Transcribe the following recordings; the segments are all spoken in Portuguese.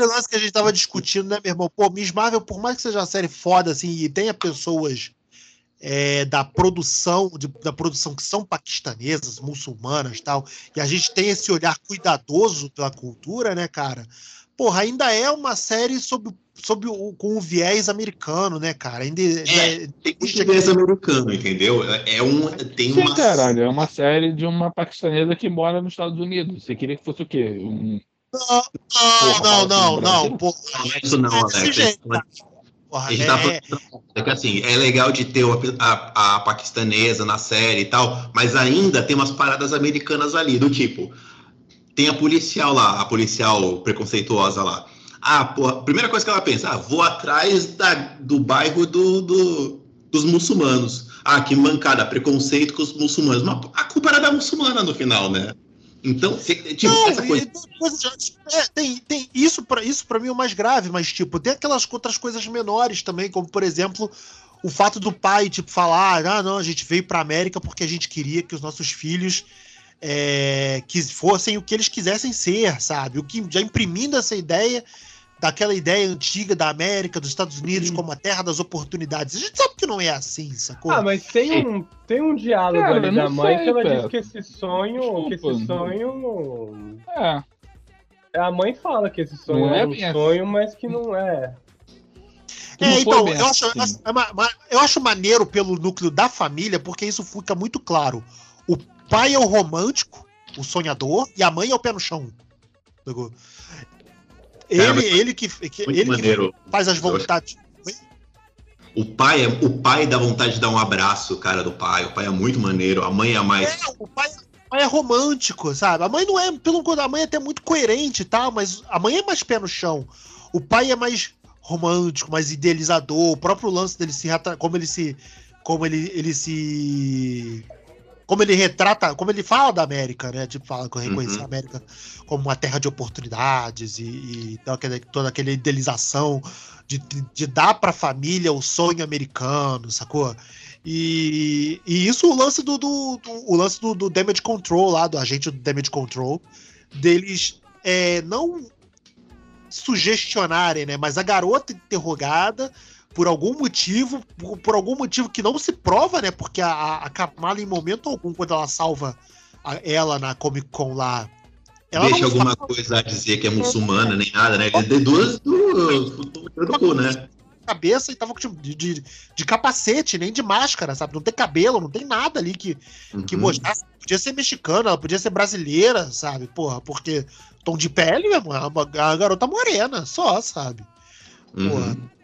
aquele lance que a gente tava discutindo, né, meu irmão? Pô, Miss Marvel, por mais que seja uma série foda, assim, e tenha pessoas é, da produção, de, da produção que são paquistanesas, muçulmanas tal, e a gente tem esse olhar cuidadoso pela cultura, né, cara? Porra, ainda é uma série sobre, sobre o, com o viés americano, né, cara? Ainda, é, tem muito viés americano, entendeu? É um, tem Sim, uma... caralho, é uma série de uma paquistanesa que mora nos Estados Unidos. Você queria que fosse o quê? Um... Não, não, não, não, não, porra. Isso não, Alex. Porra, a gente tá é... tá falando é que assim, é legal de ter a, a, paquistanesa na série e tal, mas ainda tem umas paradas americanas ali, do tipo, tem a policial lá, a policial preconceituosa lá. Ah, porra, primeira coisa que ela pensa, ah, vou atrás da, do bairro do, do, dos muçulmanos. Ah, que mancada, preconceito com os muçulmanos. Mas a culpa era da muçulmana no final, né? Então, tipo, não, essa coisa. É, tem, tem isso para isso para mim é o mais grave, mas tipo, tem aquelas outras coisas menores também, como por exemplo, o fato do pai tipo falar, ah, não, a gente veio para América porque a gente queria que os nossos filhos é, que fossem o que eles quisessem ser, sabe? O que já imprimindo essa ideia daquela ideia antiga da América, dos Estados Unidos Sim. como a terra das oportunidades. A gente sabe que não é assim, sacou? Ah, mas tem um, tem um diálogo Cara, ali da mãe sei, que ela pera. diz que esse sonho, Desculpa, que esse sonho é. A mãe fala que esse sonho não é, é um assim. sonho, mas que não é. É, então, eu acho, assim. eu acho maneiro pelo núcleo da família, porque isso fica muito claro. O pai é o romântico, o sonhador, e a mãe é o pé no chão. Ele, ele que, que ele que faz as vontades. O pai, é, o pai dá vontade de dar um abraço, cara, do pai. O pai é muito maneiro, a mãe é mais. É, o pai, o pai é romântico, sabe? A mãe não é, pelo a mãe é até muito coerente e tal, mas a mãe é mais pé no chão. O pai é mais romântico, mais idealizador. O próprio lance dele se como ele se como ele, ele se como ele retrata, como ele fala da América, né? Tipo, fala que reconhece uhum. a América como uma terra de oportunidades e, e toda, aquela, toda aquela idealização de, de, de dar para a família o sonho americano, sacou? E, e isso o lance do, do, do, o lance do, do damage control lá, do agente do damage control, deles é, não sugestionarem, né? Mas a garota interrogada por algum motivo, por, por, algum motivo que não se prova, né? Porque a, a Kamala, em momento algum, quando ela salva a, ela na Comic Con lá. Ela Deixa alguma fala... coisa a dizer que é muçulmana, nem nada, né? Ele deduz do, do, do cu, né? cabeça e tava de, de, de, capacete, nem de máscara, sabe? Não tem cabelo, não tem nada ali que, uhum. que mostrasse. Podia ser mexicana, ela podia ser brasileira, sabe? Porra, porque tom de pele, meu irmão, é uma, a garota morena, só, sabe? Porra. Uhum.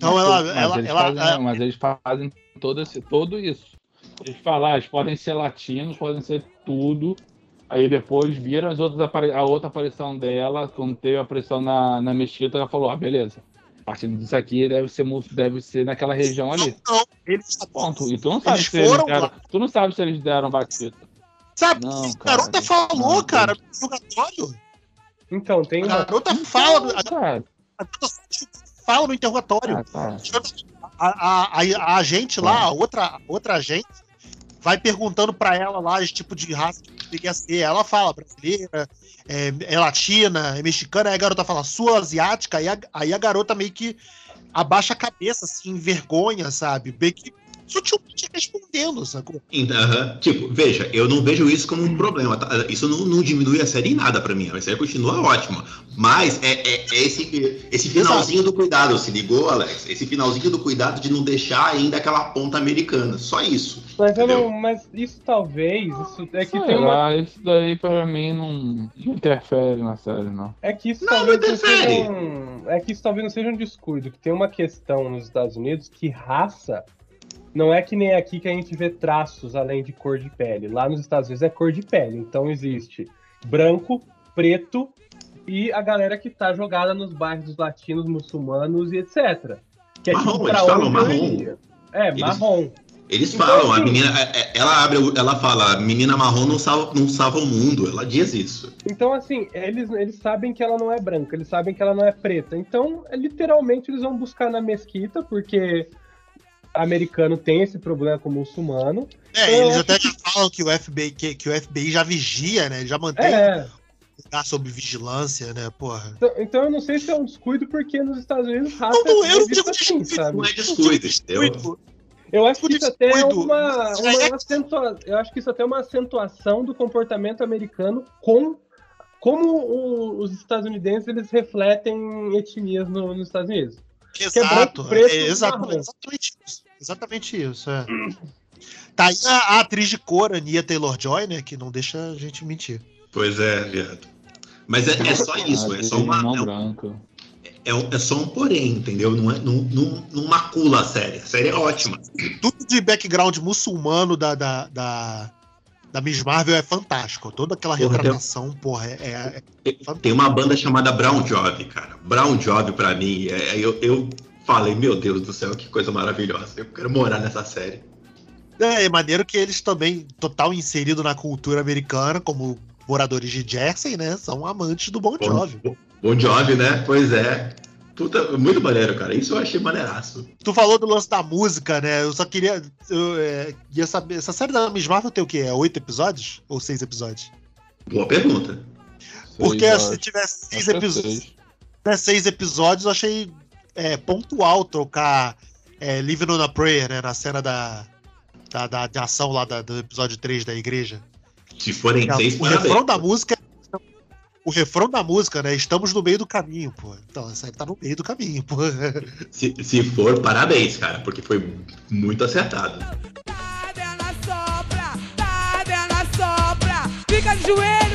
Então mas, ela. Mas, ela, eles ela, fazem, ela, mas eles fazem todo, esse, todo isso. Eles falam, ah, eles podem ser latinos, podem ser tudo. Aí depois viram as outras a outra aparição dela, quando teve a aparição na, na mesquita, ela falou, ah, beleza. Partindo disso aqui deve ser, deve ser naquela região ali. Não, não. Eles, Ponto. E tu não sabe se eles deram, Tu não sabe se eles deram batida. Sabe? Não, a garota falou, não, cara, no interrogatório. Então, tem. A garota fala. A garota fala no interrogatório. Ah, tá. a, a, a, a, agente lá, a outra, outra agente, vai perguntando para ela lá esse tipo de raça que queria ser. Ela fala brasileira, é, é, latina, é mexicana, aí a garota fala sul asiática, aí a, aí a garota meio que abaixa a cabeça, assim, vergonha, sabe? Bem que sutilmente respondendo, sacou? Uhum. Tipo, veja, eu não vejo isso como um problema. Tá? Isso não, não, diminui a série em nada para mim. A série continua ótima. Mas é, é, é esse, esse finalzinho Exato. do cuidado, se ligou, Alex? Esse finalzinho do cuidado de não deixar ainda aquela ponta americana. Só isso. Mas, não, mas isso talvez. Isso é que Sei tem uma. Lá, isso daí para mim não, não, interfere na série, não. É que isso não, talvez não seja um, é que isso talvez não seja um descuido. Que tem uma questão nos Estados Unidos que raça não é que nem aqui que a gente vê traços além de cor de pele. Lá nos Estados Unidos é cor de pele. Então existe branco, preto e a galera que tá jogada nos bairros latinos, muçulmanos e etc. Que é marrom, tipo pra falam marrom. É, eles, marrom. Eles então, falam, assim, a menina, é, é, ela abre, ela fala, menina marrom não salva, não salva o mundo, ela diz isso. Então, assim, eles, eles sabem que ela não é branca, eles sabem que ela não é preta. Então, literalmente, eles vão buscar na mesquita, porque americano tem esse problema com o muçulmano. É, então, eles até já falam que o FBI, que, que, o FBI já vigia, né? Já mantém é. lugar sob vigilância, né, porra. Então, então, eu não sei se é um descuido, porque nos Estados Unidos raça não, não, é eu não digo assim, descuido, sabe? Não é descuido, descuido. Eu acho que isso até é uma, uma acentua... eu acho que isso até é uma acentuação do comportamento americano com como o, os estadunidenses eles refletem etnias no, nos Estados Unidos. Exato, é, é, exatamente, exatamente isso. Exatamente isso é. Tá aí a, a, atriz de cor, Ania Taylor-Joy, né, que não deixa a gente mentir. Pois é, viado. Mas é, é só isso, é só uma... É, é, é, só um porém, entendeu? Não, é, não, não, não macula a série. A série é ótima. Tudo de background muçulmano da, da, da, da Miss Marvel é fantástico. Toda aquela porra, retratação, tem... porra, é, é, Tem uma banda chamada Brown Job, cara. Brown Job, pra mim, é, eu, eu falei, meu Deus do céu, que coisa maravilhosa. Eu quero morar nessa série. É, é maneiro que eles também, total inserido na cultura americana, como moradores de Jersey, né? São amantes do Bon Jovi. Bon, bon Jovi, né? Pois é. Puta, muito maneiro, cara. Isso eu achei maneiraço. Tu falou do lance da música, né? Eu só queria. Eu, é, ia saber. Essa série da Miss Marvel tem o quê? É oito episódios? Ou seis episódios? Boa pergunta. Porque seis, se tivesse seis episódios. Né, seis episódios, eu achei é, pontual trocar é, Living on a Prayer, né? Na cena da, da, da, de ação lá da, do episódio 3 da igreja. Se forem seis, O refrão da música o refrão da música, né? Estamos no meio do caminho, pô. Então, essa aí tá no meio do caminho, pô. Se, se for, parabéns, cara, porque foi muito acertado. Fica de joelho,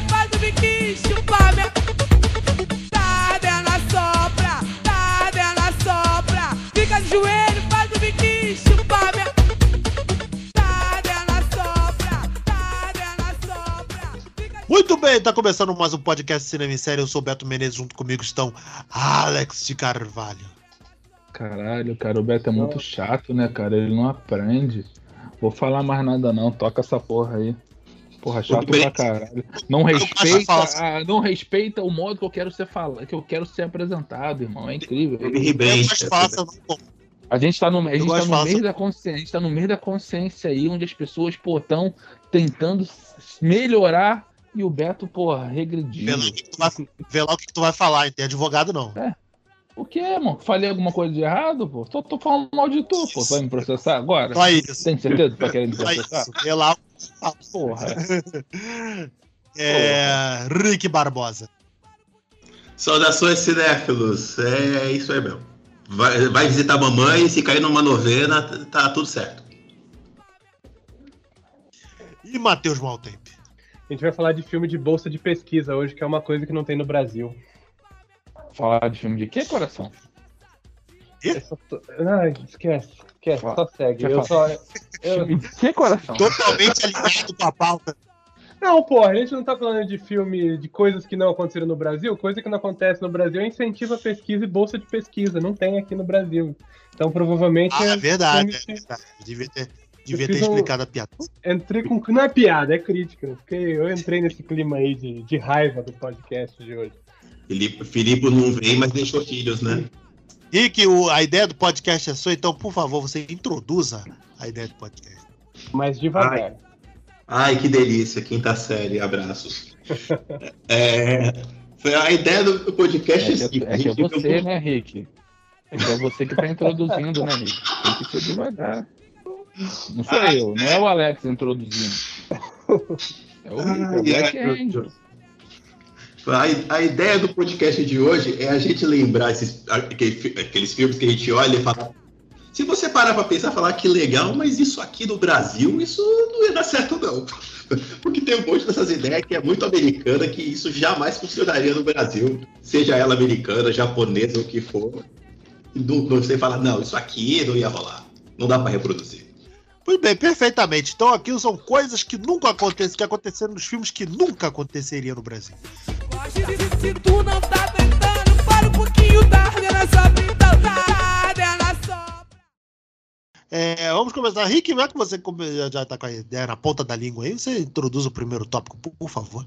Muito bem, tá começando mais um podcast Cinema em Série. Eu sou o Beto Menezes, junto comigo estão Alex de Carvalho. Caralho, cara, o Beto é muito chato, né, cara? Ele não aprende. Vou falar mais nada não, toca essa porra aí. Porra, chato pra caralho. Não respeita, a, não respeita o modo que eu quero ser falado, que eu quero ser apresentado, irmão. É incrível. A gente tá no, a gente tá no meio da consciência, a gente tá no meio da consciência aí, onde as pessoas, pô, estão tentando melhorar e o Beto, porra, regredindo. Vê lá o que tu vai, vê lá o que tu vai falar, tem advogado não. É. O que, mano? Falei alguma coisa de errado, pô? Tô, tô falando mal de tu, pô. Tu vai me processar agora? Só isso. Tem certeza que tá querendo me processar? Só isso. Vê lá o Porra. é... Porra. Rick Barbosa. Saudações, cinéfilos. É isso aí mesmo. Vai, vai visitar a mamãe, se cair numa novena, tá tudo certo. E Matheus Maltempe? A gente vai falar de filme de bolsa de pesquisa hoje, que é uma coisa que não tem no Brasil. Falar de filme de quê, coração? Tô... Ai, esquece, esquece, Fala. só segue. Eu só... eu... De que, coração? Totalmente alinhado com a pauta. Não, porra, a gente não tá falando de filme, de coisas que não aconteceram no Brasil. Coisa que não acontece no Brasil é incentivo a pesquisa e bolsa de pesquisa. Não tem aqui no Brasil. Então, provavelmente. Ah, é, é verdade, é verdade. Devia ter. Devia ter explicado um... a piada. Entrei com. Não é piada, é crítica. Porque eu entrei nesse clima aí de, de raiva do podcast de hoje. Filipe, Filipe não vem, mas deixou filhos, né? Rick, o, a ideia do podcast é sua, então, por favor, você introduza a ideia do podcast. Mas devagar. Ai, ai que delícia, quinta série, abraços. é, a ideia do podcast é, é, é, que é você, né, Rick? É que é você que tá introduzindo, né, Rick? Tem que ser devagar. Não sou ah, eu, não é o Alex introduzindo. É o, ah, é Black Angel. A, a, ideia do podcast de hoje é a gente lembrar esses, aqueles, aqueles filmes que a gente olha e fala. Se você parar para pensar, falar que legal, mas isso aqui no Brasil, isso não ia dar certo, não. Porque tem um monte dessas ideias que é muito americana, que isso jamais funcionaria no Brasil, seja ela americana, japonesa, o que for. E você fala, não, isso aqui não ia rolar. Não dá para reproduzir. Muito bem, perfeitamente. Então aqui são coisas que nunca aconteceram, que aconteceram nos filmes que nunca aconteceria no Brasil. Se tu não tá tentando, para um pouquinho da é, vamos começar. Rick, já que você já está com a ideia na ponta da língua aí, você introduz o primeiro tópico, por favor.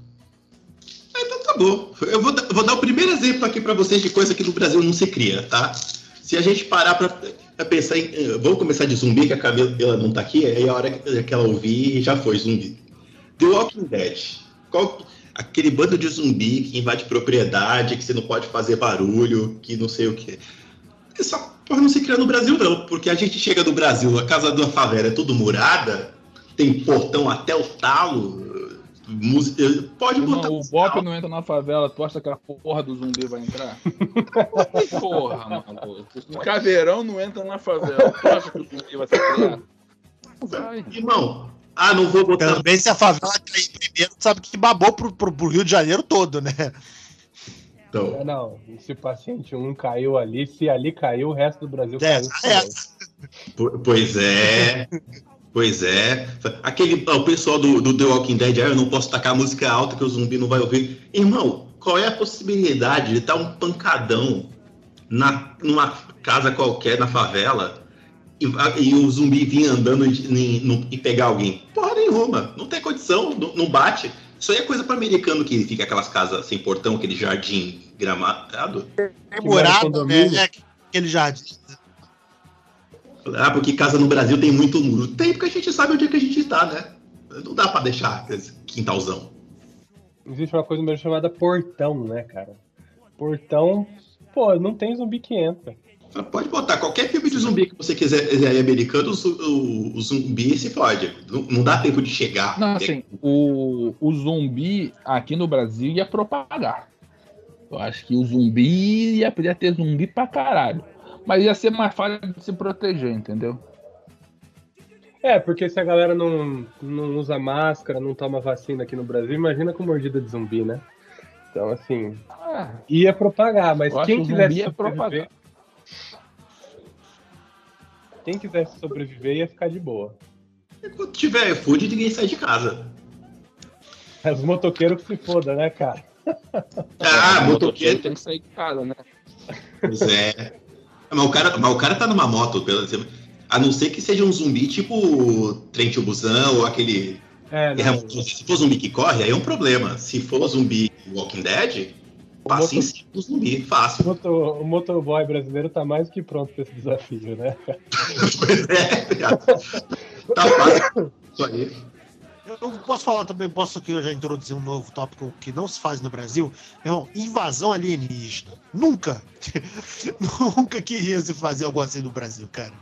Ah, então tá bom. Eu vou, vou dar o primeiro exemplo aqui para vocês de coisa que no Brasil não se cria, tá? Se a gente parar para pensar em. Eh, vamos começar de zumbi, que a Camila não tá aqui, aí a hora que ela ouvir já foi zumbi. The Walking Dead. Qual, aquele bando de zumbi que invade propriedade, que você não pode fazer barulho, que não sei o quê. Essa porra não se cria no Brasil, não, porque a gente chega no Brasil, a casa da favela é tudo murada, tem portão até o talo. Música, pode botar. O Bop não entra na favela, tu acha que a porra do zumbi vai entrar? porra, mano. O caveirão não entra na favela, tu acha que o zumbi vai se criar? Vai. Irmão, ah, não vou botar. Também se a favela cair primeiro, sabe que babou pro, pro, pro Rio de Janeiro todo, né? Então. É, não, se o paciente 1 caiu ali, se ali caiu, o resto do Brasil é, caiu. É. Pois é. Pois é. Aquele, o pessoal do, do The Walking Dead, ah, eu não posso tacar música alta que o zumbi não vai ouvir. Irmão, qual é a possibilidade de dar um pancadão na, numa casa qualquer na favela e, e o zumbi vir andando e, e, pegar alguém? Porra nenhuma. Não tem condição, não, não bate. Isso aí é coisa para americano que fica aquelas casas sem portão, aquele jardim gramado. É morado, né? É aquele jardim. Ah, porque casa no Brasil tem muito muro. Tem porque a gente sabe onde é que a gente está, né? Não dá para deixar esse quintalzão. Existe uma coisa mesmo chamada portão, né, cara? Portão, pô, não tem zumbi que entra. Pode botar qualquer filme de zumbi que você quiser é americano, o, o, zumbi se pode. Não, não, dá tempo de chegar. Não, assim, o, o zumbi aqui no Brasil ia propagar. Eu acho que o zumbi ia, podia ter zumbi pra caralho. Mas ia ser mais fácil de se proteger, entendeu? É, porque se a galera não, não usa máscara, não toma vacina aqui no Brasil, imagina com mordida de zumbi, né? Então, assim, ah, ia propagar, mas quem quisesse sobreviver... Quem quisesse sobreviver ia ficar de boa. Enquanto tiver food, ninguém sai de casa. É os motoqueiros que se foda, né, cara? Ah, motoqueiro tem que sair de casa, né? Pois é. Mas o cara, mas o cara tá numa moto, a não ser que seja um zumbi tipo Trem Busão ou aquele. É, Se for zumbi que corre, aí é um problema. Se for zumbi Walking Dead, passa em cima do zumbi, fácil. O, moto, o motoboy brasileiro tá mais que pronto pra esse desafio, né? pois é, tá fácil. Isso aí. Eu posso falar também, posso aqui eu já introduzir um novo tópico que não se faz no Brasil. Irmão, invasão alienígena. Nunca, nunca queria se fazer algo assim no Brasil, cara.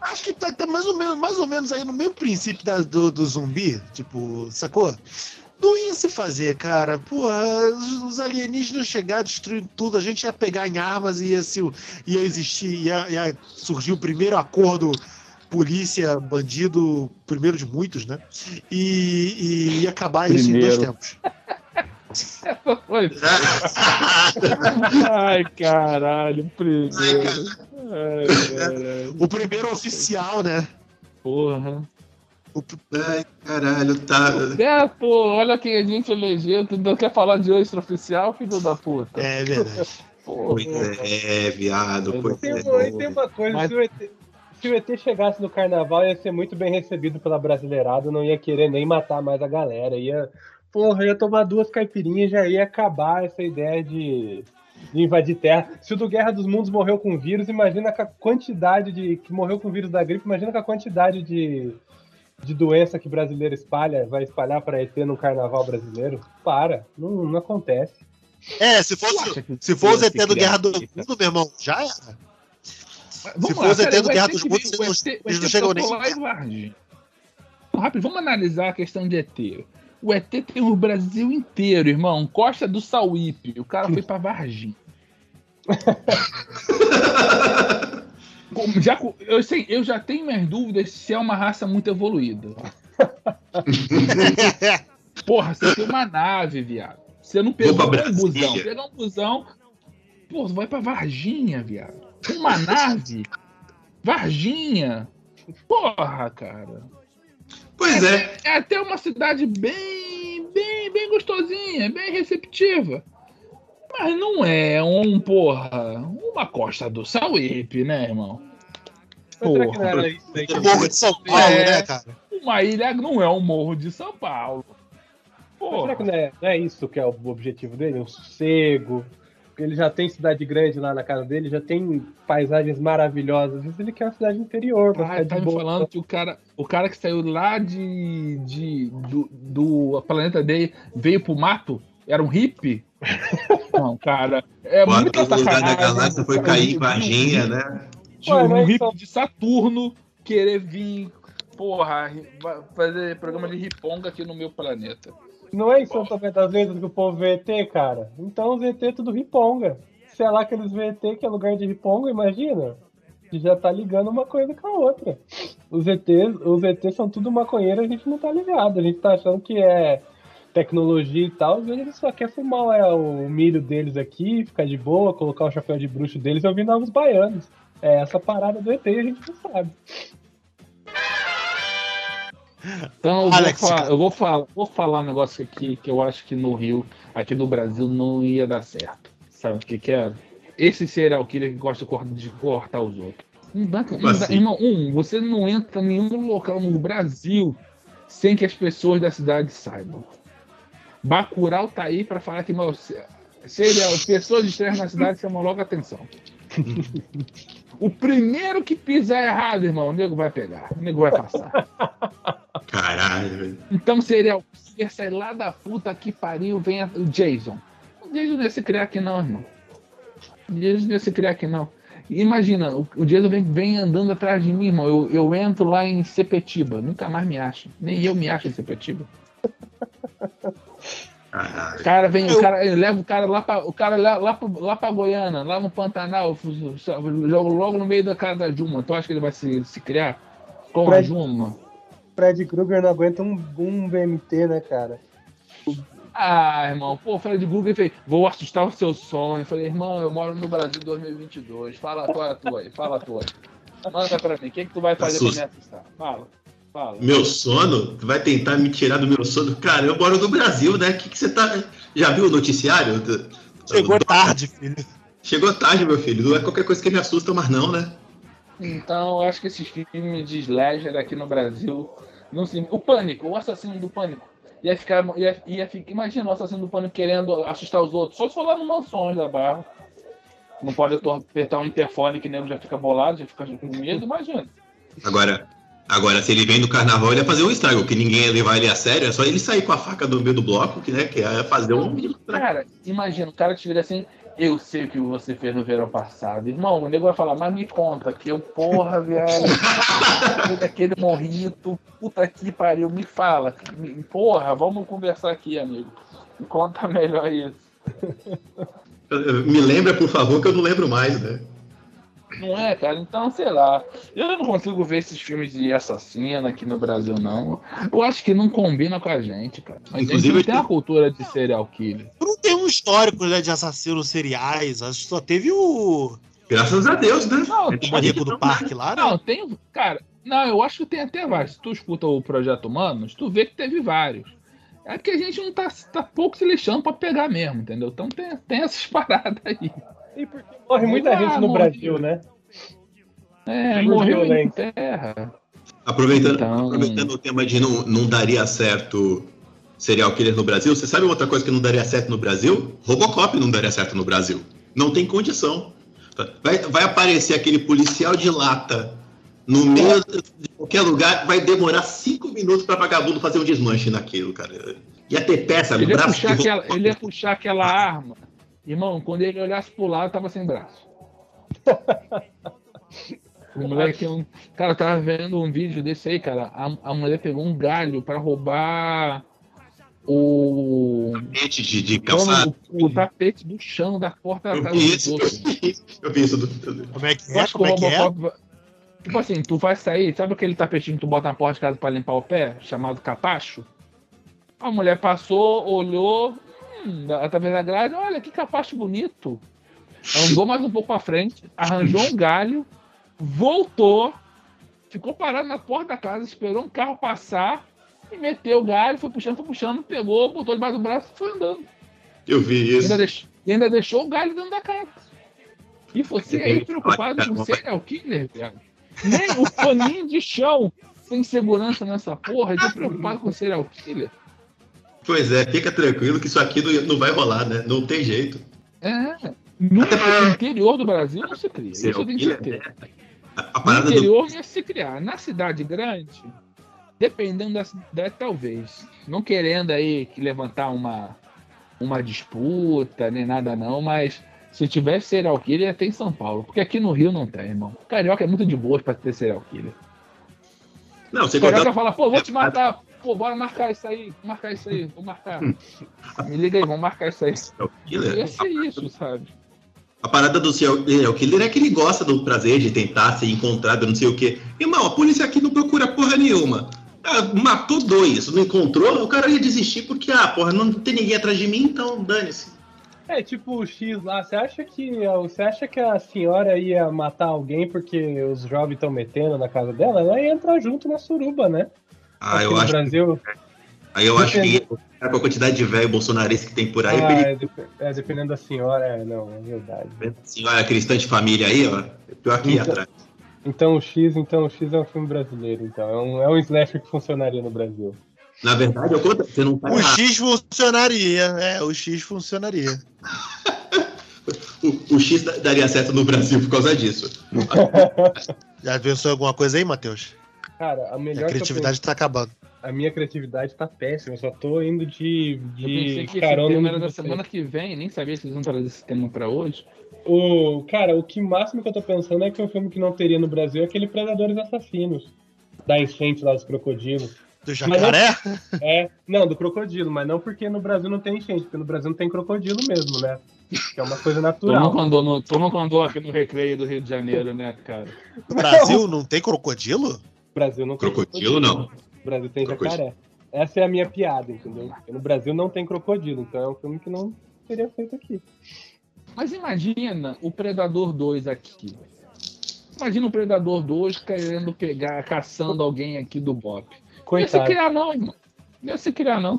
Acho que tá, tá, mais, ou menos, mais ou menos aí no mesmo princípio da, do, do zumbi, tipo, sacou? Não ia se fazer, cara. Porra, os alienígenas chegar, destruir tudo, a gente ia pegar em armas e ia, se, ia existir, ia, ia surgir o primeiro acordo polícia, bandido, primeiro de muitos, né? E, e acabar primeiro. isso em dois tempos. Foi. Ai, caralho, primeiro. Ai, caralho. O primeiro oficial, né? Porra. O... Ai, caralho, tá. É, pô, olha quem a gente elegeu. Tu não quer falar de extra-oficial, filho da puta? É verdade. Pois é, viado. Pois tem, é. tem uma coisa, Mas... se o ET, chegasse no carnaval, ia ser muito bem recebido pela brasileirada, não ia querer nem matar mais a galera. Ia, porra, ia tomar duas caipirinhas já ia acabar essa ideia de, de invadir terra. Se o do Guerra dos Mundos morreu com vírus, imagina com a quantidade de. que morreu com o vírus da gripe, imagina com a quantidade de, de doença que brasileiro espalha, vai espalhar para ET no carnaval brasileiro. Para, não, não acontece. É, se fosse, se fosse ET do Guerra do Mundo, meu irmão, já era. Vamos Se for ET do Guerra dos Mundos, eles não chegam nem. Rápido, vamos analisar a questão de ET. O ET tem o Brasil inteiro, irmão. Costa do Sauípe. O cara foi pra Varginha. já, eu, sei, eu já tenho minhas dúvidas se é uma raça muito evoluída. Porra, você tem uma nave, viado. Você não pegou um busão. Pegar um busão, pô, vai pra Varginha, viado. Uma nave? Varginha? Porra, cara. Pois é. É, é até uma cidade bem, bem, bem gostosinha, bem receptiva. Mas não é um, porra, uma costa do Sauípe, né, irmão? Porra. Que morro de São Paulo, é, né, cara? Uma ilha não é um morro de São Paulo. Porra. Será que não é, não é isso que é o objetivo dele? Um sossego, ele já tem cidade grande lá na casa dele, já tem paisagens maravilhosas. Às vezes ele quer uma cidade interior. Ah, tá me falando que o cara, o cara que saiu lá de, de do, do planeta dele veio pro mato? Era um hippie? Não, cara. É Quando muita o lugar da galáxia foi cair com a Varginha, né? De um hippie de Saturno querer vir, porra, fazer programa de riponga aqui no meu planeta. Não é em São Tomé das Letras que o povo vê ET, cara? Então os ET é tudo riponga. Se é lá que eles vê ET, que é lugar de riponga, imagina. Que já tá ligando uma coisa com a outra. Os ETs, os ETs são tudo maconheiro, a gente não tá ligado. A gente tá achando que é tecnologia e tal, e eles só querem fumar é, o milho deles aqui, ficar de boa, colocar o chapéu de bruxo deles e ouvir novos baianos. É essa parada do ET a gente não sabe. Então eu, Alex, vou, falar, eu vou, falar, vou falar um negócio aqui que eu acho que no Rio, aqui no Brasil, não ia dar certo. Sabe o que, que era? Esse serial killer que gosta de cortar os outros. Não dá, não dá, assim? irmão, um, você não entra em nenhum local no Brasil sem que as pessoas da cidade saibam. Bacurau tá aí para falar que meu, serial, pessoas estranhas na cidade chamam logo atenção. O primeiro que pisar errado, irmão, o nego vai pegar, o nego vai passar. Caralho. Então seria o sair lá da puta que pariu, vem o Jason. O Jason não ia se criar aqui não, irmão. O Jason não ia se criar aqui não. Imagina, o, o Jason vem, vem, andando atrás de mim, irmão. Eu, eu entro lá em Sepetiba, nunca mais me acho. Nem eu me acho em Sepetiba. O cara vem, eu... o cara leva o cara lá para o cara lá, lá, pra, lá pra Goiânia, lá no Pantanal, logo, logo no meio da casa da Juma. Tu acha que ele vai se, se criar com Fred, a Juma? Fred Krueger não aguenta um, um BMT, né, cara? Ah, irmão, pô, Fred Krueger fez, vou assustar o seu sonho. Eu falei, irmão, eu moro no Brasil 2022. Fala qual é a tua aí, fala a tua aí. Manda pra mim, o que, é que tu vai fazer Assusta. pra me assustar? Fala. Fala. Meu sono? Tu vai tentar me tirar do meu sono? Cara, eu moro no Brasil, né? O que, que você tá. Já viu o noticiário? Chegou tarde, filho. Chegou tarde, meu filho. Não é qualquer coisa que me assusta, mas não, né? Então, eu acho que esses filmes de slasher aqui no Brasil. Não se... O Pânico, o assassino do Pânico. Ia ficar, ia, ia ficar, imagina o assassino do Pânico querendo assustar os outros. Só se for lá no Mansões da Barra. Não pode apertar um interfone que nem já fica bolado, já fica com medo, imagina. Agora, Agora, se ele vem no carnaval, ele ia fazer um estrago, que ninguém ia levar ele a sério, é só ele sair com a faca do meio do bloco, que, né, que ia fazer um. Cara, imagina, o cara te vira assim, eu sei o que você fez no verão passado. Irmão, o nego vai falar, mas me conta, que eu, porra, velho, aquele morrito, puta que pariu, me fala. Porra, vamos conversar aqui, amigo. Me conta melhor isso. Me lembra, por favor, que eu não lembro mais, né? Não é, cara? Então, sei lá. Eu não consigo ver esses filmes de assassino aqui no Brasil, não. Eu acho que não combina com a gente, cara. Mas Inclusive, a gente não tem a cultura de serial killer. Não tem um histórico né, de assassinos seriais. Acho que só teve o. Graças a Deus, né? Não, o maníaco do parque lá, né? Não, tem. Cara, não, eu acho que tem até vários. Se tu escuta o Projeto Humanos, tu vê que teve vários. É que a gente não tá, tá pouco se lixando pra pegar mesmo, entendeu? Então tem, tem essas paradas aí. E porque morre muita gente no Brasil, né? É, morreu em terra. Aproveitando, então... aproveitando o tema de não, não daria certo serial killer no Brasil, você sabe outra coisa que não daria certo no Brasil? Robocop não daria certo no Brasil. Não tem condição. Vai, vai aparecer aquele policial de lata no meio de qualquer lugar, vai demorar cinco minutos para vagabundo fazer um desmanche naquilo, cara. Ia ter peça no ele braço. Ia aquela, ele ia puxar aquela arma Irmão, quando ele olhasse pro lado, tava sem braço. o moleque, um, cara, tava vendo um vídeo desse aí, cara. A, a mulher pegou um galho para roubar o tapete de, de calçado. O, o, tapete do chão da porta da casa do isso, Eu vi isso do, Como é que é? Como é que é? Tipo assim, tu vai sair, sabe aquele tapetinho que tu bota na porta de casa pra limpar o pé, chamado capacho? A mulher passou, olhou, através da grade, olha que capacho bonito. Andou mais um pouco para frente, arranjou um galho, voltou, ficou parado na porta da casa, esperou um carro passar e meteu o galho, foi puxando, foi puxando, pegou, botou debaixo do braço e foi andando. Eu vi isso. E ainda, deixou, ainda deixou o galho dentro da casa. E você aí preocupado com serial killer, viado. Nem o paninho de chão tem segurança nessa porra e tá preocupado com serial killer. Pois é, fica tranquilo que isso aqui não, não vai rolar, né? Não tem jeito. É. No interior do Brasil não se cria. Isso eu tenho certeza. No interior do... ia se criar. Na cidade grande, dependendo da cidade, talvez. Não querendo aí levantar uma, uma disputa, nem nada não, mas se tivesse serial killer, ia ter em São Paulo. Porque aqui no Rio não tem, irmão. Carioca é muito de boa pra ter serial killer. Não, você Carioca conta... fala, pô, vou te matar. Pô, bora marcar isso aí, marcar isso aí, vou marcar. Me liga aí, vamos marcar isso aí. Ia ser isso, sabe? A parada do serial killer é que ele gosta do prazer de tentar ser encontrado, não sei o quê. Irmão, a polícia aqui não procura porra nenhuma. Ah, matou dois, não encontrou, o cara ia desistir porque, ah, porra, não tem ninguém atrás de mim, então dane-se. É, tipo o X lá, você acha que você acha que a senhora ia matar alguém porque os jovens estão metendo na casa dela? Ela ia entrar junto na suruba, né? Ah, Aqui eu acho. Brasil... Que... Aí eu acho que com a quantidade de velho bolsonarista que tem por aí. Ah, é, é, dependendo da senhora, é, não, é verdade. Senhora cristã de família aí, ó. É pior que então, atrás. Então o X, então o X é um filme brasileiro, então. É um, é um slasher que funcionaria no Brasil. Na verdade, eu conto, você não tá O errado. X funcionaria, é, o X funcionaria. o, o, X daria certo no Brasil por causa disso. Já pensou alguma coisa aí, Matheus? Cara, a melhor. A criatividade está acabando. A minha criatividade tá péssima, eu só tô indo de, de eu pensei que carona. Esse tema era da semana que vem, nem sabia se eles vão trazer esse tema pra hoje. O, cara, o que máximo que eu tô pensando é que um filme que não teria no Brasil é aquele Predadores Assassinos. Da enchente lá dos crocodilos. Do jacaré? Não, é, não, do crocodilo, mas não porque no Brasil não tem enchente, porque no Brasil não tem crocodilo mesmo, né? Que é uma coisa natural. Tu nunca andou, aqui no recreio do Rio de Janeiro, né, cara? No Brasil não tem crocodilo? No Brasil não tem crocodilo. crocodilo não. No Brasil tem crocodilo. jacaré. Essa é a minha piada, entendeu? Porque no Brasil não tem crocodilo, então é um filme que não seria feito aqui. Mas imagina o Predador 2 aqui. Imagina o Predador 2 querendo pegar, caçando alguém aqui do Bop. Coitado. Não ia se criar, não, irmão. Não ia se criar, não.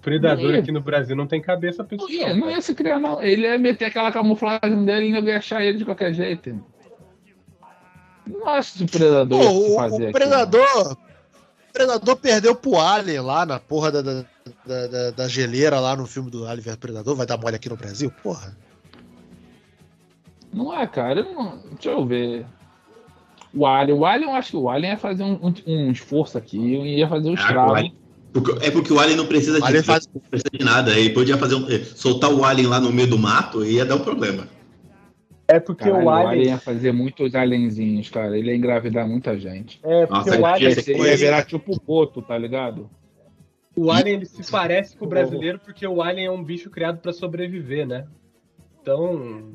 Predador aqui no Brasil não tem cabeça pessoal. Não ia, não ia se criar, não. Ele ia meter aquela camuflagem dele e ia achar ele de qualquer jeito. Irmão. Não acho que o Predador Pô, fazer o, Predador, o Predador perdeu pro Alien lá na porra da, da, da, da, geleira lá no filme do Alien vs Predador. Vai dar mole aqui no Brasil? Porra. Não é, cara. Não... Deixa eu ver o Alien. O Alien, eu acho que o Alien ia fazer um, um, um esforço aqui, ia fazer um estrago. É porque o Alien não precisa de, Alien faz... não precisa de nada. Ele podia fazer um, soltar o Alien lá no meio do mato e ia dar um problema. É porque Caralho, o, alien... o Alien ia fazer muitos alienzinhos, cara. Ele ia engravidar muita gente. É, porque Nossa, o Alien ia, ia virar tipo o Boto, tá ligado? O Alien ele se parece com o brasileiro porque o Alien é um bicho criado para sobreviver, né? Então,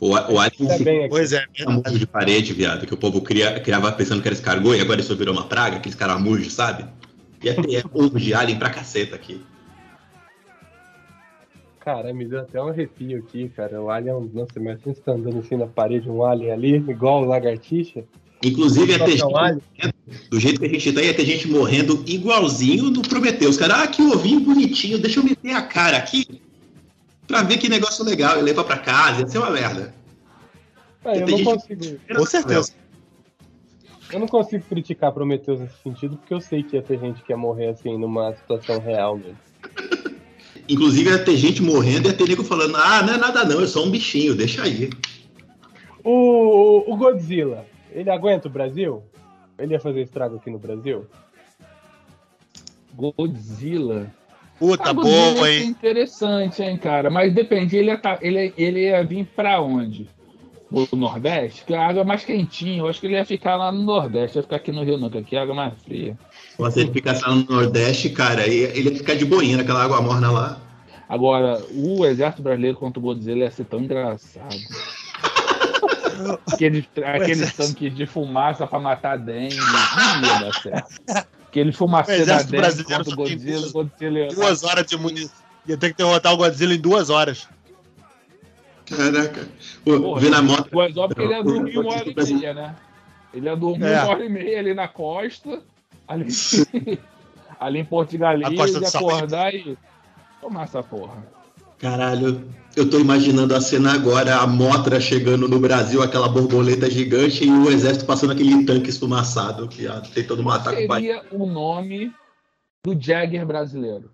o, o Alien tá bem pois é, de parede, viado, que o povo cria, criava pensando que era escargot e agora isso virou uma praga, aqueles caramujos, sabe? Ia ter é, ovo de alien pra caceta aqui. Cara, me deu até um arrepio aqui, cara. O alien, nossa, mas você está andando assim na parede, um alien ali, igual um lagartixa. Inclusive, ia ter gente, do jeito que a gente tá, ia ter gente morrendo igualzinho no Prometheus. Cara, ah, que ovinho bonitinho, deixa eu meter a cara aqui pra ver que negócio legal e levar pra casa, ia ser uma merda. É, eu não consigo. Com certeza. Eu não consigo criticar Prometheus nesse sentido, porque eu sei que ia ter gente que ia morrer assim numa situação real mesmo. Inclusive ia ter gente morrendo e ia ter nego falando, ah, não é nada não, é só um bichinho, deixa aí. O, o Godzilla, ele aguenta o Brasil? Ele ia fazer estrago aqui no Brasil? Godzilla. Puta, boa, hein? Interessante, hein, cara. Mas depende, ele ia, tá, ele, ele ia vir pra onde? O Nordeste? Que a água é mais quentinha. Eu acho que ele ia ficar lá no Nordeste. Ia ficar aqui no Rio, não, que aqui a água é mais fria. Se ele ficasse lá no Nordeste, cara, ele ia ficar de boinha naquela água morna lá. Agora, o exército brasileiro contra o Godzilla ia ser tão engraçado. aqueles aquele tanques de fumaça pra matar dengue. Não ia dar certo. Aquele fumaceiro da dengue contra o Godzilla. Godzilla duas horas de munição. Ia ter que derrotar o Godzilla em duas horas. Caraca. Pô, vê na moto. Mas óbvio que ele ia dormir uma hora e meia, né? Ele ia dormir é. uma hora e meia ali na costa, ali, ali em Porto de Galinhas, e acordar e tomar essa porra. Caralho, eu tô imaginando a cena agora, a Motra chegando no Brasil, aquela borboleta gigante e o exército passando aquele tanque esfumaçado que tentando matar o pai. seria o nome do Jagger brasileiro?